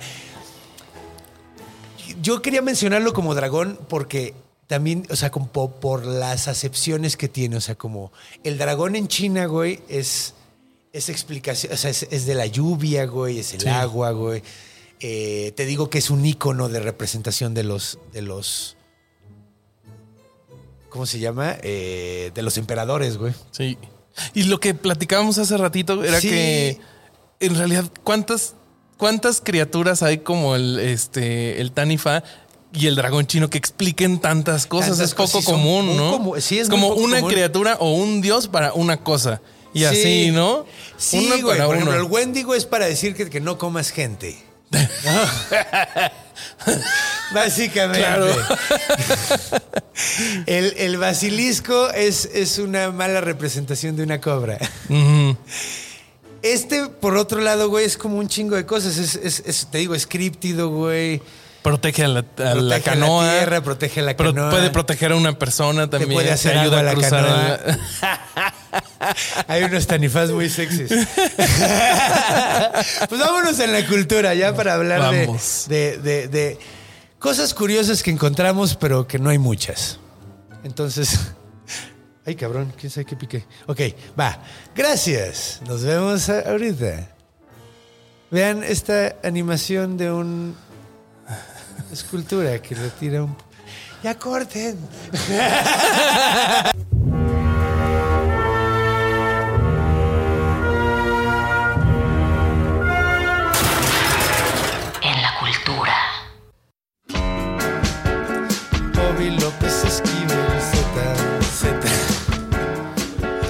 yo quería mencionarlo como dragón porque también, o sea, como po- por las acepciones que tiene. O sea, como el dragón en China, güey, es, es explicación, o sea, es, es de la lluvia, güey, es el Sí. agua, güey. Eh, te digo que es un icono de representación de los, de los, ¿cómo se llama? Eh, de los emperadores, güey. Sí. Y lo que platicábamos hace ratito era Sí. que en realidad, ¿cuántas, cuántas criaturas hay como el, este, el Tanifa y el dragón chino que expliquen tantas cosas? Tantas es poco cosas, común, ¿no? comu- sí, es como una común. criatura o un dios para una cosa. Y Sí. así, ¿no? Sí, Uno güey. para Por uno. ejemplo, el Wendigo es para decir que, que no comas gente. *laughs* Básicamente. Claro. *laughs* El, el basilisco es, es una mala representación de una cobra. Este, por otro lado, güey, es como un chingo de cosas. Es, es- es- te digo, es críptido, güey. Protege a la, a la Protege canoa. la tierra, protege la canoa. puede proteger a una persona también. puede hacer te ayuda a la cruzar. canoa. *laughs* Hay unos tanifás muy sexys. *laughs* pues vámonos en la cultura, ya para hablar de, de, de- de cosas curiosas que encontramos, pero que no hay muchas. Entonces. *laughs* Ay, cabrón, quién sabe qué piqué. Ok, va. Gracias. Nos vemos ahorita. Vean esta animación de un escultura que retira un. Ya corten. *laughs*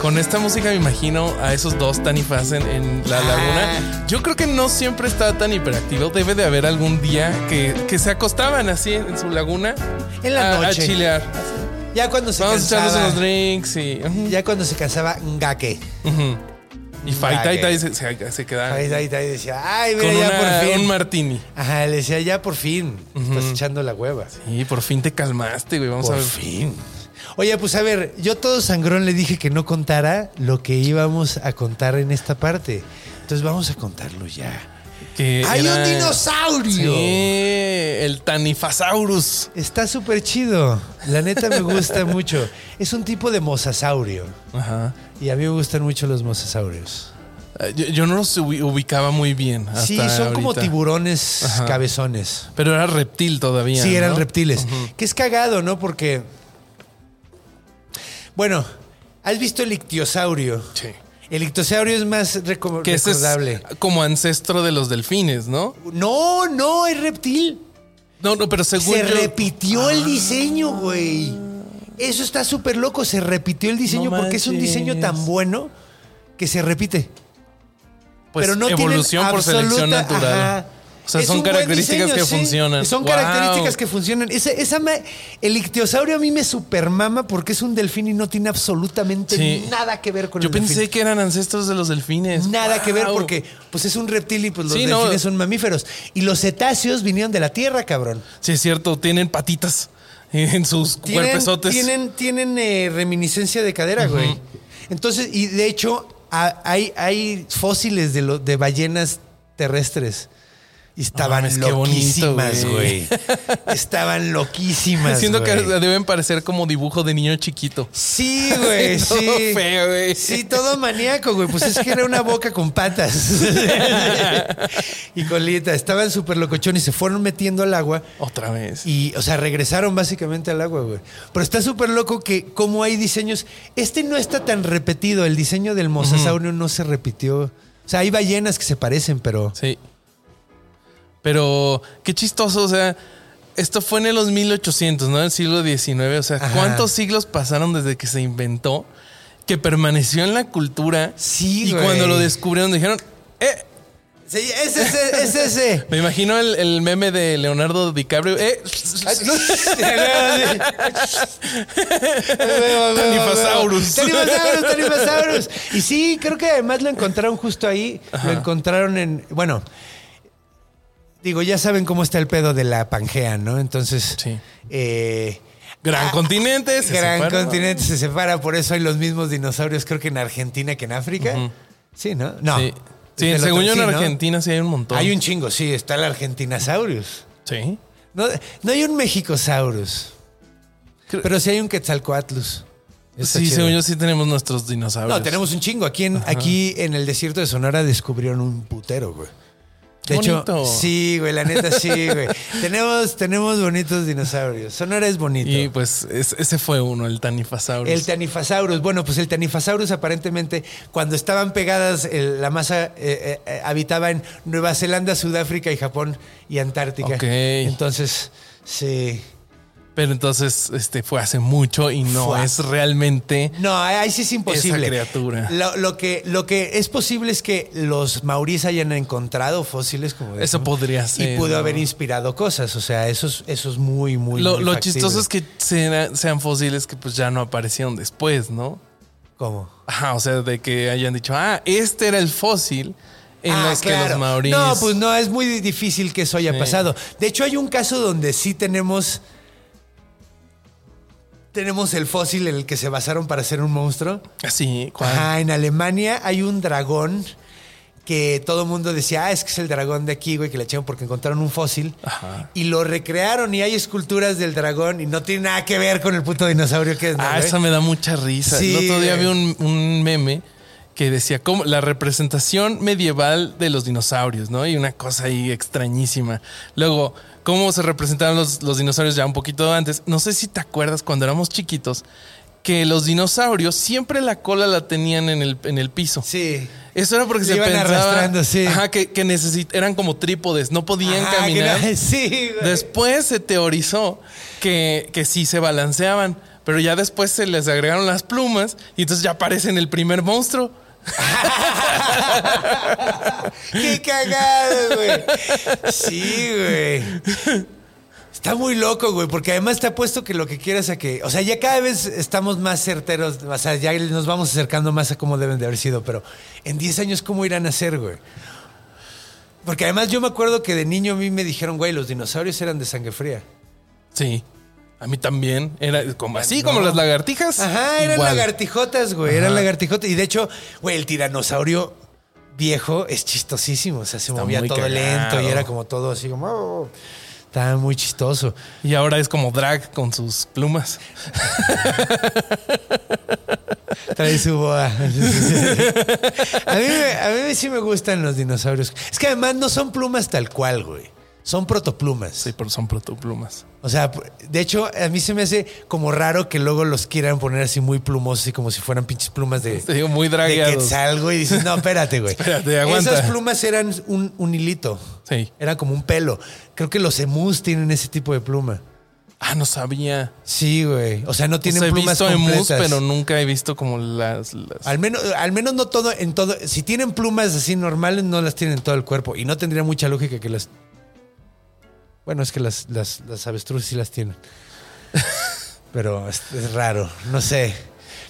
Con esta música me imagino a esos dos tanifas en, en la laguna. Yo creo que no siempre está tan hiperactivo. Debe de haber algún día que, que se acostaban así en su laguna. En la a, noche. A chilear. Ya cuando se Vamos echándose cansaba. unos drinks y... Ya cuando se cansaba, ngake. Y Faita y Ok. Tai se, se, se ahí decía, ay, con mira, ya una- por fin. un martini. Ajá, le decía, ya por fin. Estás echando la hueva. Y por fin te calmaste, güey. Vamos por a ver. fin. Oye, pues a ver, yo todo sangrón le dije que no contara lo que íbamos a contar en esta parte. Entonces vamos a contarlo ya. Que ¡Hay era- un dinosaurio! Sí, el Tanifasaurus. Está súper chido. La neta me gusta *laughs* mucho. Es un tipo de mosasaurio. Ajá. Y a mí me gustan mucho los mosasaurios. Eh, Yo, yo no los ubi- ubicaba muy bien. Hasta Sí, son como tiburones Ajá. cabezones. Pero era reptil todavía. Sí, eran ¿no? reptiles. Que es cagado, ¿no? Porque. Bueno, ¿has visto el ictiosaurio? Sí. El ictiosaurio es más reco- Que ese es recordable. como ancestro de los delfines, ¿no? No, no, es reptil. No, no, pero según Se yo- repitió el diseño, güey. Eso está súper loco. Se repitió el diseño No porque es un diseño tan bueno que se repite. Pues pero no tienen evolución por selección natural. ajá. O sea, son características diseño, que sí. funcionan. Son Wow. características que funcionan. Esa, esa ma- el ictiosaurio a mí me supermama porque es un delfín y no tiene absolutamente Sí. nada que ver con Yo el pensé delfín. que eran ancestros de los delfines. Nada que ver porque pues es un reptil y pues los Sí, no. delfines son mamíferos. Y los cetáceos vinieron de la tierra, cabrón. Sí, es cierto, tienen patitas *laughs* en sus Tienen, cuerpesotes. tienen, tienen eh, reminiscencia de cadera, güey. Entonces, y de hecho, a- hay, hay fósiles de, lo- de ballenas terrestres. Y estaban bonito, loquísimas, güey. *laughs* Estaban loquísimas. Siento que deben parecer como dibujo de niño chiquito. Sí, *laughs* güey, Todo sí. feo, güey. Sí, todo maníaco, güey. Pues es que era una boca con patas. *laughs* y colita. Estaban súper locochones y se fueron metiendo al agua. Otra vez. Y, o sea, regresaron básicamente al agua, güey. Pero está súper loco que como hay diseños... Este no está tan repetido. El diseño del mosasaurio no se repitió. O sea, hay ballenas que se parecen, pero... Sí. Pero qué chistoso, o sea, esto fue en los 1800, ¿no? El siglo XIX. O sea, Ajá. ¿cuántos siglos pasaron desde que se inventó? Que permaneció en la cultura. Sí, Y güey. cuando lo descubrieron dijeron, eh, Sí, es ese, es ese. *laughs* me imagino el, el meme de Leonardo DiCaprio. Eh, Tanifasaurus. Tanifasaurus, Tanifasaurus. *laughs* Y sí, creo que además lo encontraron justo ahí. Lo encontraron en. Bueno, digo, ya saben cómo está el pedo de la Pangea, ¿no? Entonces. Sí. eh, Gran ah, continente. se gran separa. continente se separa, por eso hay los mismos dinosaurios, creo que en Argentina que en África. Sí, ¿no? No. Sí, según otro, yo en sí, ¿no? Argentina sí hay un montón. Hay un chingo, sí, está el Argentinasaurus. Sí. No, no hay un Mexicosaurus. Pero sí hay un Quetzalcoatlus. Está Sí, según yo sí tenemos nuestros dinosaurios. No, tenemos un chingo. Aquí en, aquí en el desierto de Sonora descubrieron un putero, güey. De hecho, sí, güey, la neta sí, güey. *laughs* tenemos, tenemos bonitos dinosaurios. Sonora es bonito. Y pues es- ese fue uno, el Tanifasaurus. El Tanifasaurus. Bueno, pues el Tanifasaurus aparentemente cuando estaban pegadas, el- la masa eh, eh, eh, habitaba en Nueva Zelanda, Sudáfrica y Japón y Antártica. Ok. Entonces, sí. Pero entonces este fue hace mucho y no Fua. es realmente. No, ahí sí es imposible. Esa criatura. Lo, lo que, lo que es posible es que los maurís hayan encontrado fósiles como Eso podría ser, Y pudo ¿no? haber inspirado cosas. O sea, eso es, eso es muy, muy. lo muy lo chistoso es que sea- sean fósiles que pues ya no aparecieron después, ¿no? ¿Cómo? Ajá, o sea, de que hayan dicho, ah, este era el fósil en Ah, los que los maoríes. No, pues no, es muy difícil que eso haya Sí. pasado. De hecho, hay un caso donde sí tenemos. Tenemos el fósil en el que se basaron para hacer un monstruo. Sí, ¿cuál? Ajá, en Alemania hay un dragón que todo el mundo decía, ah, es que es el dragón de aquí, güey, que le echaron porque encontraron un fósil. Ajá. Y lo recrearon y hay esculturas del dragón y no tiene nada que ver con el puto dinosaurio que es. ¿no, Ah, güey? esa me da mucha risa. Sí, el otro día vi un meme que decía como la representación medieval de los dinosaurios, ¿no? Y una cosa ahí extrañísima. Luego, cómo se representaban los, los dinosaurios ya un poquito antes. No sé si te acuerdas cuando éramos chiquitos que los dinosaurios siempre la cola la tenían en el, en el piso. Sí. Eso era porque Le se iban pensaba arrastrando, sí. ajá, que, que necesit- eran como trípodes, no podían Ajá, caminar. no- *laughs* sí, güey. Después se teorizó que, que sí se balanceaban, pero ya después se les agregaron las plumas y entonces ya aparecen el primer monstruo. *laughs* Qué cagado, güey. Sí, güey. Está muy loco, güey, porque además te apuesto que lo que quieras a que. O sea, ya cada vez estamos más certeros, o sea, ya nos vamos acercando más a cómo deben de haber sido, pero en 10 años, ¿cómo irán a ser, güey? Porque además yo me acuerdo que de niño a mí me dijeron, güey, los dinosaurios eran de sangre fría. Sí, a mí también. Era como así, No. como las lagartijas. Ajá, eran igual. lagartijotas, güey, eran lagartijotas. Y de hecho, güey, el tiranosaurio viejo es chistosísimo. O sea, se Está movía todo cagado. lento y era como todo así como. "Oh". Estaba muy chistoso. Y ahora es como drag con sus plumas. *laughs* Trae su boa. *laughs* a, mí, a mí sí me gustan los dinosaurios. Es que además no son plumas tal cual, güey. Son protoplumas. Sí, pero son protoplumas. O sea, de hecho, a mí se me hace como raro que luego los quieran poner así muy plumosos, así como si fueran pinches plumas de, Te digo, muy de dragueados. quetzal, güey. Y dices, no, espérate, güey. *laughs* Espérate, aguanta. Esas plumas eran un, un hilito. Sí. Era como un pelo. Creo que los emus tienen ese tipo de pluma. Ah, no sabía. Sí, güey. O sea, no tienen O sea, he plumas visto emus, pero nunca he visto como las... las- Al menos, al menos no todo, en todo. Si tienen plumas así normales, no las tienen en todo el cuerpo. Y no tendría mucha lógica que las. Bueno, es que las, las, las avestruces sí las tienen. Pero es, es raro, no sé.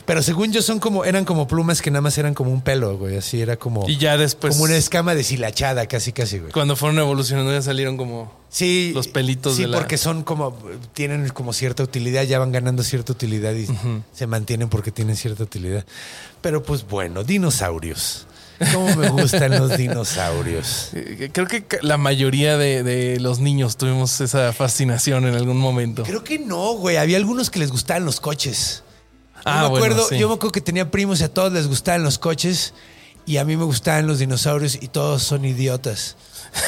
Pero según yo son como, eran como plumas que nada más eran como un pelo, güey. Así era como, Y ya después, como una escama deshilachada, casi, casi, güey. cuando fueron evolucionando, ya salieron como... Sí. los pelitos Sí, de la- porque son como, tienen como cierta utilidad, ya van ganando cierta utilidad y se mantienen porque tienen cierta utilidad. Pero pues bueno, dinosaurios. ¿Cómo me gustan los dinosaurios? Eh, Creo que la mayoría de, de los niños tuvimos esa fascinación en algún momento. Creo que no, güey. Había algunos que les gustaban los coches. Yo Ah, me bueno, acuerdo, sí. yo me acuerdo que tenía primos y a todos les gustaban los coches y a mí me gustaban los dinosaurios y todos son idiotas. *laughs*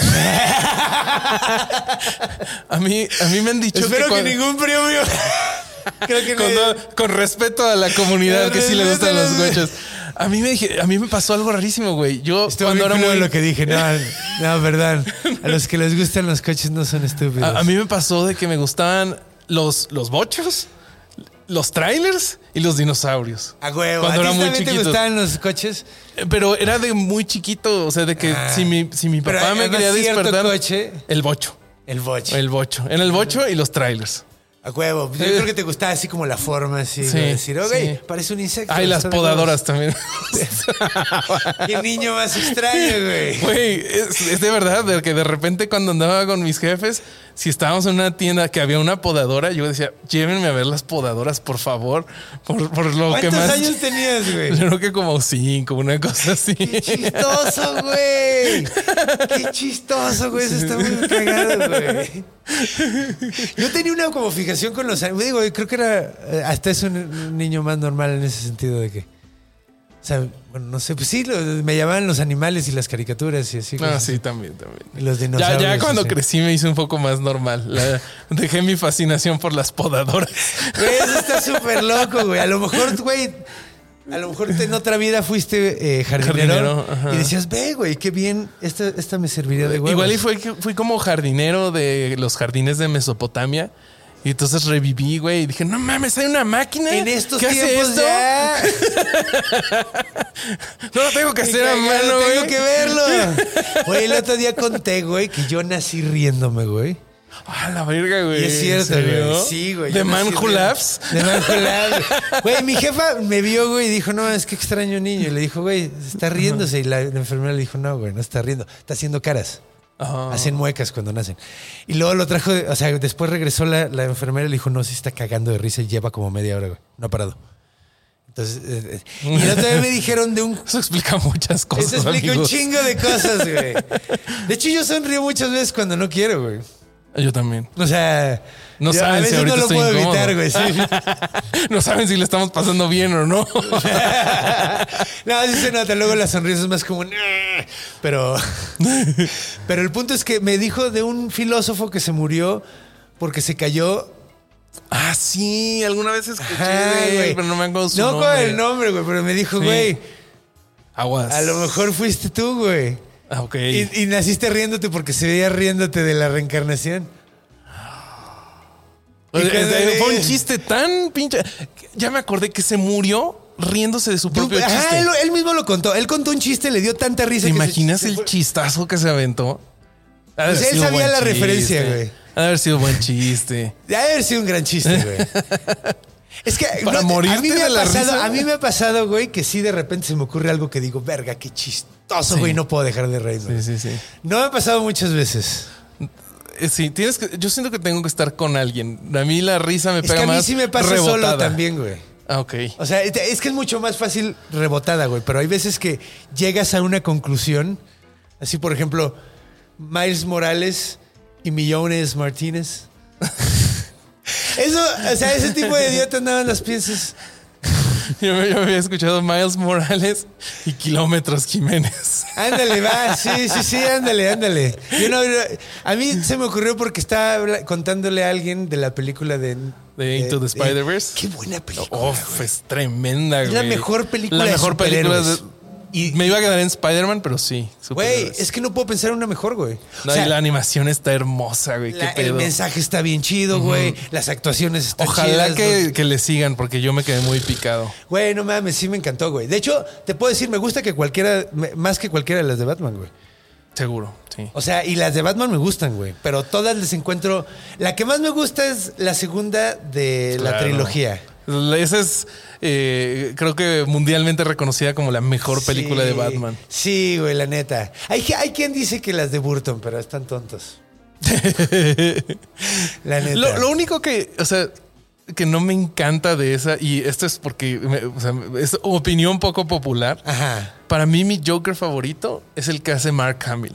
A mí, a mí me han dicho Espero que, cuando- ningún primo mío. *laughs* Creo que con, con respeto a la comunidad que sí le gustan los- coches. A mí me dije, a mí me pasó algo rarísimo, güey. Yo Estuvo cuando era muy lo que dije. No, *laughs* no, perdón. A los que les gustan los coches no son estúpidos. a, a mí me pasó de que me gustaban los, los bochos, los trailers y los dinosaurios. A huevo. Cuando ¿A ti era muy también te chiquito. gustaban los coches? Eh, Pero era de muy chiquito, o sea, de que Ah. si mi, si mi papá me quería despertar, coche. el bocho, El boche. el bocho, en el bocho y los trailers. A huevo. Yo creo que te gustaba así como la forma, así. Sí, de decir, ok, sí. parece un insecto. Ay, las podadoras también. *laughs* Qué niño más extraño, güey. Güey, es, es de verdad, de que de repente cuando andaba con mis jefes, si estábamos en una tienda que había una podadora, yo decía, llévenme a ver las podadoras, por favor, por, por lo que ¿Cuántos más... años tenías, güey? Yo creo que como cinco, una cosa así. Qué chistoso, güey. Qué chistoso, güey. Eso está muy cagado, güey. *laughs* Yo tenía una como fijación con los animales. Digo, creo que era eh, hasta es un, niño más normal en ese sentido de que. O sea, bueno, no sé, pues sí, lo- me llamaban los animales y las caricaturas y así. Ah, sí, así. también, también. Y los Ya, dinosaurios. ya cuando así. crecí me hice un poco más normal. La- dejé mi fascinación por las podadoras. Güey, eso está súper loco, güey. A lo mejor, güey, a lo mejor en otra vida fuiste eh, jardinero, y decías, ve, güey, qué bien, esta, esta me serviría de huevos. Igual y fue fui como jardinero de los jardines de Mesopotamia. Y entonces reviví, güey, y dije, no mames, hay una máquina. En estos ¿Qué hace tiempos esto? ya. *laughs* No lo tengo que hacer a mano, tengo güey. que verlo. *laughs* Güey, el otro día conté, güey, que yo nací riéndome, güey. Ah, la verga, güey. Y es ¿En cierto, güey. Sí, güey. ¿De yo nací Man Who Laughs? De Man Who Laughs. Güey, mi jefa me vio, güey, y dijo, no, es que extraño niño. Y le dijo, güey, está riéndose. Y la, la enfermera le dijo, no, güey, no está riendo. Está haciendo caras. Ajá. Hacen muecas cuando nacen. Y luego lo trajo, o sea, después regresó la, la enfermera y le dijo, no, sí está cagando de risa y lleva como media hora, güey. No ha parado. Entonces, eh, eh, y el otro día me dijeron de un *laughs* Eso explica muchas cosas. Eso explica un chingo de cosas, güey. De hecho, yo sonrío muchas veces cuando no quiero, güey. Yo también. O sea, No yo saben a si veces no ahorita lo puedo incómodo. evitar, güey. sí. *laughs* No saben si le estamos pasando bien o no. *laughs* no, sí se nota. Luego la sonrisa es más como. Pero, *laughs* pero el punto es que me dijo de un filósofo que se murió porque se cayó. ah, sí, alguna vez escuché pero no me acuerdo su No nombre. con el nombre, güey, pero me dijo, Sí. güey, Aguas. a lo mejor fuiste tú, güey. Ah, ok. Y, y naciste riéndote porque se veía riéndote de la reencarnación. O sea, eh, Fue un chiste tan pinche. Ya me acordé que se murió riéndose de su propio Ajá, chiste. él, él mismo lo contó. Él contó un chiste, le dio tanta risa ¿Te que imaginas se el chistazo que se aventó? Ha Pues él sabía la chiste. referencia, güey. Ha haber sido buen chiste. Debe haber sido un gran chiste, güey. *laughs* Es que Para a morirte mí me de ha la pasado, risa. a mí me ha pasado, güey, que sí de repente se me ocurre algo que digo, verga, qué chistoso, Sí. güey, no puedo dejar de reírme. Sí, sí, sí. No me ha pasado muchas veces. Eh, Sí, tienes que. Yo siento que tengo que estar con alguien. A mí la risa me Es pega que a mí más. sí me pasa rebotada. solo también, güey. Ah, ok. O sea, es es que es mucho más fácil rebotada, güey. Pero hay veces que llegas a una conclusión. Así, por ejemplo, Miles Morales y Millones Martínez. *laughs* Eso, o sea, ese tipo de idiotas nada más las piensas. Yo, yo había escuchado Miles Morales y Kilómetros Jiménez. Ándale, va, *laughs* sí, sí, sí, ándale, ándale. Yo no, a mí se me ocurrió porque estaba contándole a alguien de la película de... De Into the Spider-Verse. Qué buena película. Uf, es tremenda, Es güey. la mejor película La de mejor película de-. Y me iba a quedar en Spider-Man, pero sí. Güey, es que no puedo pensar en una mejor, güey. O No, sea, y la animación está hermosa, güey. la- Qué el pedo. mensaje está bien chido, güey. Las actuaciones están Ojalá chidas. que, que le sigan, porque yo me quedé muy picado. Güey, no mames, sí me encantó, güey. De hecho, te puedo decir, me gusta que cualquiera, más que cualquiera de las de Batman, güey. Seguro, sí. O sea, y las de Batman me gustan, güey. Pero todas les encuentro. La que más me gusta es la segunda de la trilogía. Esa es, eh, creo que mundialmente reconocida como la mejor película de Batman. Sí, güey, la neta. Hay, hay quien dice que las de Burton, pero están tontos. *laughs* la neta. Lo, lo único que, o sea, que no me encanta de esa, y esto es porque me- o sea, es opinión poco popular. Ajá. Para mí, mi Joker favorito es el que hace Mark Hamill.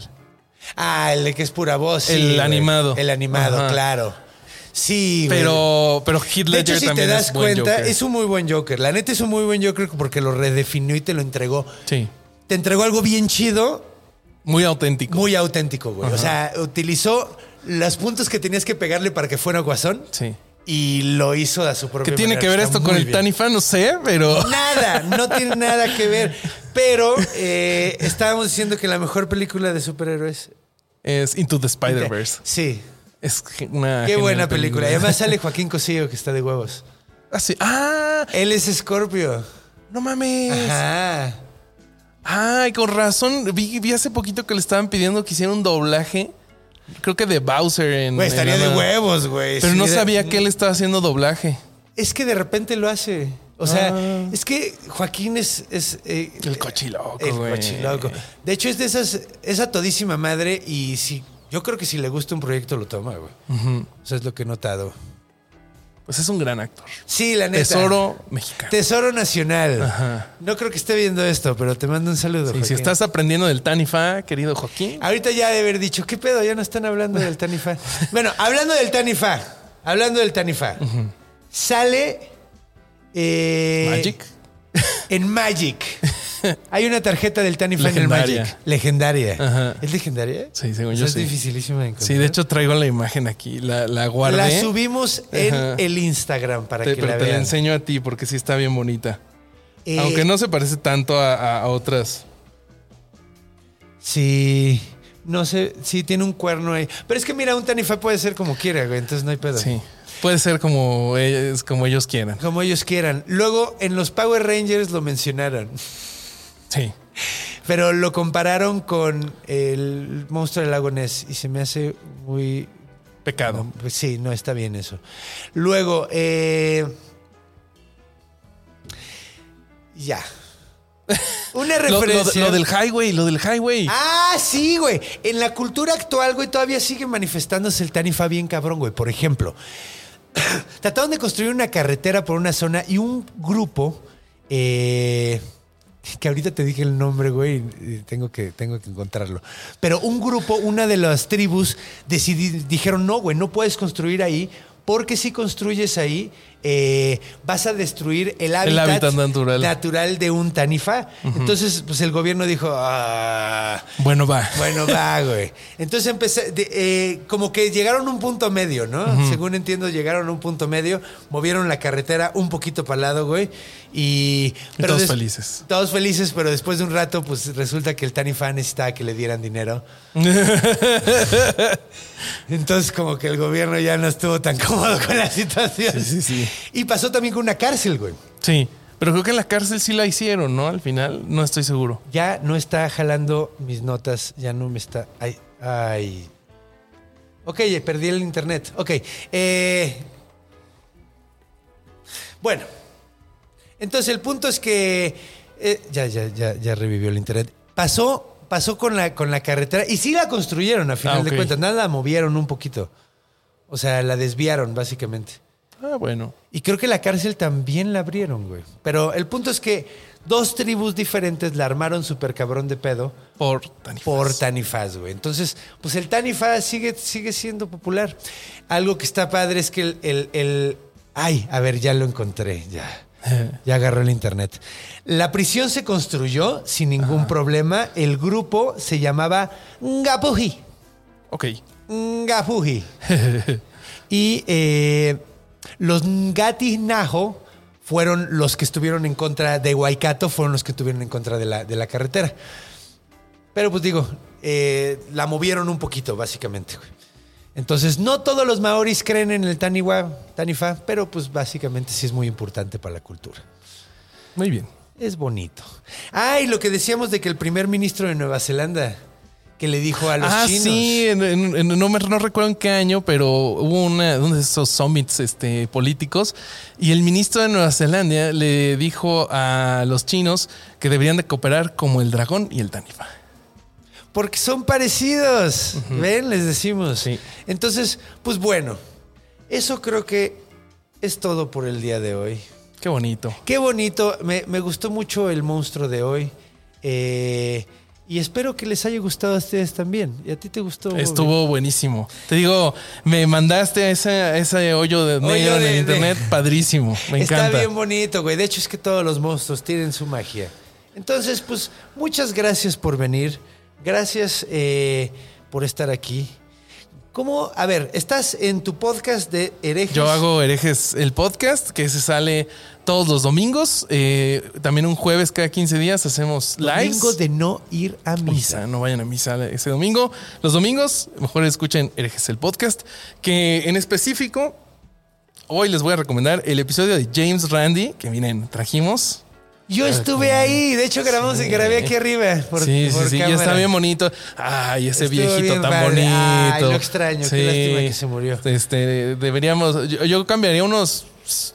Ah, el de que es pura voz. El animado. El animado, Ajá. claro. Sí, güey. Pero, pero Heath De Ledger hecho, si te das es buen cuenta, Joker. es un muy buen Joker. La neta es un muy buen Joker porque lo redefinió y te lo entregó. Sí, Te entregó algo bien chido, muy auténtico. muy auténtico, güey. O sea, utilizó los puntos que tenías que pegarle para que fuera guasón Sí. y lo hizo a su propia ¿Qué tiene manera. que ver Está esto con el bien. Tanifa? No sé, pero... Nada, no tiene nada que ver. *laughs* Pero eh, estábamos diciendo que la mejor película de superhéroes. Es Into the Spider-Verse. Sí. Es una Qué buena película. Y además sale *laughs* Joaquín Cosillo, que está de huevos. Ah, sí. Ah, Él es Scorpio. no mames. Ajá. Ay, con razón. Vi, vi hace poquito que le estaban pidiendo que hiciera un doblaje. Creo que de Bowser en. Güey, estaría en de una- huevos, güey. Pero Sí, no sabía que él estaba haciendo doblaje. Es que de repente lo hace. O sea, Ah. es que Joaquín es. es eh, El cochiloco, El güey. cochiloco. De hecho, es de esas. Esa todísima madre y si. Yo creo que si le gusta un proyecto lo toma, güey. Eso es lo que he notado. Pues es un gran actor. Sí, la neta. Tesoro mexicano. Tesoro Nacional. Ajá. No creo que esté viendo esto, pero te mando un saludo. Sí, si estás aprendiendo del Tanifa, querido Joaquín. Ahorita ya de haber dicho, ¿qué pedo? Ya no están hablando del Tanifa. *laughs* bueno, hablando del Tanifa. Hablando del Tanifa. Sale. eh, Magic. En Magic. *laughs* *laughs* Hay una tarjeta del el Legendaria. Magic. Legendaria. Ajá. ¿Es legendaria? Sí, según O sea, yo es sí. dificilísima de encontrar. Sí, de hecho traigo la imagen aquí. La, la guardé. La subimos en Ajá. el Instagram para Te- que pero la te la vean. enseño a ti porque sí está bien bonita. Eh, Aunque no se parece tanto a otras. Sí. No sé, sí tiene un cuerno ahí. Pero es que mira, un Tanifa puede ser como quiera, güey. Entonces no hay pedo. Sí. Puede ser como ellos, como ellos quieran. Como ellos quieran. Luego, en los Power Rangers lo mencionaron. Sí. Pero lo compararon con el monstruo del lago Ness y se me hace muy... Pecado. no, pues sí, no está bien eso. Luego, eh, ya. Una *laughs* Lo, lo- referencia. lo del highway, lo del highway. Ah, sí, güey. En la cultura actual, güey, todavía sigue manifestándose el Tanifa bien cabrón, güey. Por ejemplo, *coughs* trataron de construir una carretera por una zona y un grupo, eh, que ahorita te dije el nombre, güey, y tengo que, tengo que encontrarlo. Pero un grupo, una de las tribus, decidí- dijeron, no, güey, no puedes construir ahí. Porque si construyes ahí, eh, vas a destruir el hábitat, hábitat natural. natural de un tanifa. Entonces, pues el gobierno dijo, ah, Bueno, va. bueno, va, *laughs* güey. Entonces empecé, de- eh, como que llegaron a un punto medio, ¿no? Según entiendo, llegaron a un punto medio, movieron la carretera un poquito para el lado, güey. Y, Y todos felices. Todos felices, pero después de un rato, pues resulta que el Tanifa necesitaba que le dieran dinero. *laughs* Entonces, como que el gobierno ya no estuvo tan *laughs* cómodo con la situación. Sí, sí, sí. Y pasó también con una cárcel, güey. Sí. Pero creo que en la cárcel sí la hicieron, ¿no? Al final, no estoy seguro. Ya no está jalando mis notas, ya no me está. Ay, ay. Ok, perdí el internet. Ok. eh, bueno. Entonces el punto es que. eh, ya, ya, ya, ya revivió el internet. Pasó, pasó con la, con la carretera y sí la construyeron a final Ah, de cuentas. Nada la movieron un poquito. O sea, la desviaron, básicamente. Ah, bueno. Y creo que la cárcel también la abrieron, güey. Pero el punto es que dos tribus diferentes la armaron súper cabrón de pedo Por Tanifas. por Tanifaz, güey. Entonces, pues el Tanifaz sigue, sigue siendo popular. Algo que está padre es que el, el- el- Ay, a ver, ya lo encontré, ya. *laughs* Ya agarró el internet. La prisión se construyó sin ningún problema. El grupo se llamaba Ngapuji. Ok. Ngapuji. *laughs* y eh, los Ngati Najo fueron los que estuvieron en contra de Waikato, fueron los que estuvieron en contra de la, de la carretera. Pero pues digo, eh, la movieron un poquito, básicamente. Entonces, no todos los maoris creen en el Taniwa, Tanifa, pero pues básicamente sí es muy importante para la cultura. Muy bien. Es bonito. Ah, y lo que decíamos de que el primer ministro de Nueva Zelanda, que le dijo a los ah, chinos. sí, en- en- en- no, me, no recuerdo en qué año, pero hubo una, uno de esos summits este, políticos y el ministro de Nueva Zelanda le dijo a los chinos que deberían de cooperar como el dragón y el Tanifa. Porque son parecidos. ¿Ven? Les decimos. Sí. Entonces, pues bueno, eso creo que es todo por el día de hoy. Qué bonito. Qué bonito. Me, me gustó mucho el monstruo de hoy. Eh, y espero que les haya gustado a ustedes también. ¿Y a ti te gustó? Bobby? Estuvo buenísimo. Te digo, me mandaste a ese, ese hoyo de negro en el de- internet, padrísimo. Me Está encanta. bien bonito, güey. De hecho, es que todos los monstruos tienen su magia. Entonces, pues, muchas gracias por venir. Gracias eh, por estar aquí. ¿Cómo? A ver, estás en tu podcast de herejes. Yo hago Herejes el podcast, que se sale todos los domingos. Eh, también un jueves cada 15 días hacemos lives. Domingo de no ir a misa. misa. No vayan a misa ese domingo. Los domingos, mejor escuchen Herejes el podcast. Que en específico, hoy les voy a recomendar el episodio de James Randy, que miren, trajimos. Yo estuve ahí. De hecho, grabamos y grabé aquí arriba. Por, sí, sí, por sí, cámara. está bien bonito. Ay, ese Estuvo viejito tan padre. bonito. Ay, lo extraño, qué lástima que se murió. Este, deberíamos, yo, yo cambiaría unos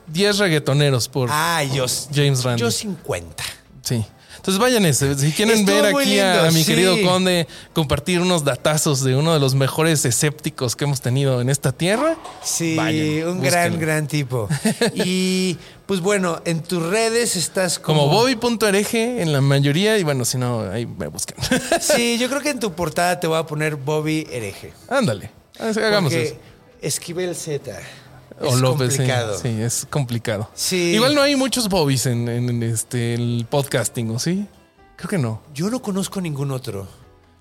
10 reggaetoneros por Ah, yo. James Randy. Yo 50. Sí. Entonces vayan. Si quieren Estuvo ver aquí a, lindo, a mi sí. querido Conde compartir unos datazos de uno de los mejores escépticos que hemos tenido en esta tierra. Sí, Vayan, un gran, búsquenlo. gran tipo. *laughs* Y pues bueno, en tus redes estás como. Como Bobby.ereje en la mayoría, y bueno, si no, ahí me buscan. *laughs* Sí, yo creo que en tu portada te voy a poner Bobby Hereje. Ándale. Hagamos Porque eso. Esquivel Z. O es López, complicado. Sí, es complicado. Sí. Igual no hay muchos Bobbys en, este el podcasting, ¿o sí? Creo que no. Yo no conozco ningún otro.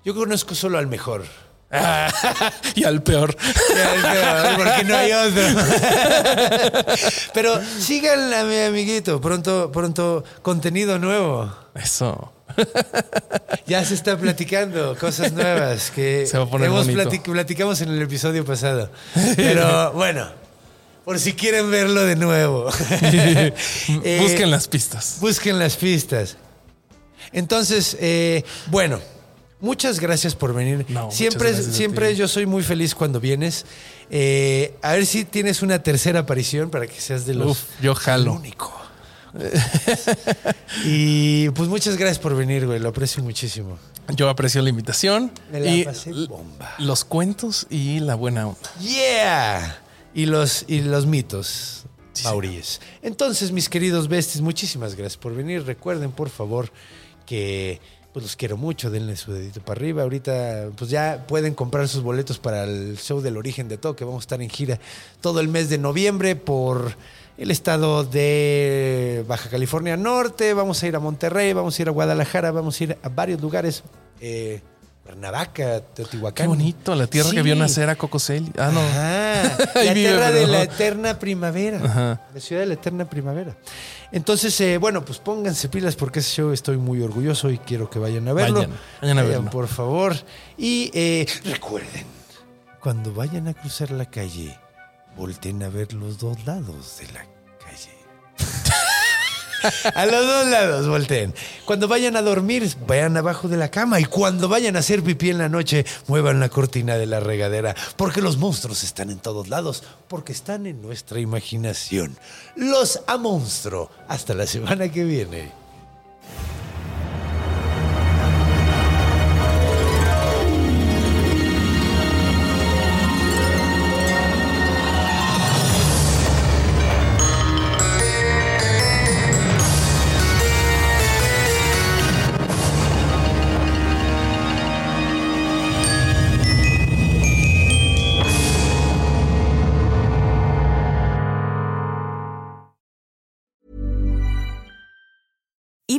Yo conozco solo al mejor. *laughs* y al peor. Porque no hay otro. *laughs* Pero síganla, mi amiguito. Pronto, pronto, contenido nuevo. Eso. *laughs* Ya se está platicando cosas nuevas que Se va a poner hemos platic- platicamos en el episodio pasado. Pero bueno, por si quieren verlo de nuevo. *laughs* Eh, Busquen las pistas. Busquen las pistas. Entonces, eh, bueno, muchas gracias por venir. No, siempre siempre yo soy muy feliz cuando vienes. Eh, a ver si tienes una tercera aparición para que seas de los Uf, yo jalo. único. *laughs* y pues muchas gracias por venir, güey. Lo aprecio muchísimo. Yo aprecio la invitación. Me la y pasé bomba. los cuentos y la buena onda. Yeah. Y los, y los mitos mauríes. Entonces, mis queridos besties, muchísimas gracias por venir. Recuerden, por favor, que pues los quiero mucho. Denle su dedito para arriba. Ahorita, pues ya pueden comprar sus boletos para el show del origen de todo, que vamos a estar en gira todo el mes de noviembre por el estado de Baja California Norte. Vamos a ir a Monterrey, vamos a ir a Guadalajara, vamos a ir a varios lugares. Eh, Cuernavaca, Teotihuacán. Qué bonito, la tierra que Sí. vio nacer a Cocoseli. Ah, no. Ajá, *laughs* la tierra de la eterna primavera. Ajá. La ciudad de la eterna primavera. Entonces, eh, bueno, pues pónganse pilas porque ese show estoy muy orgulloso y quiero que vayan a verlo. Vayan, vayan a verlo. por favor. Y eh, recuerden, cuando vayan a cruzar la calle, volten a ver los dos lados de la calle. *laughs* A los dos lados, volteen. Cuando vayan a dormir, vayan abajo de la cama. Y cuando vayan a hacer pipí en la noche, muevan la cortina de la regadera. Porque los monstruos están en todos lados. Porque están en nuestra imaginación. Los a monstruo. Hasta la semana que viene.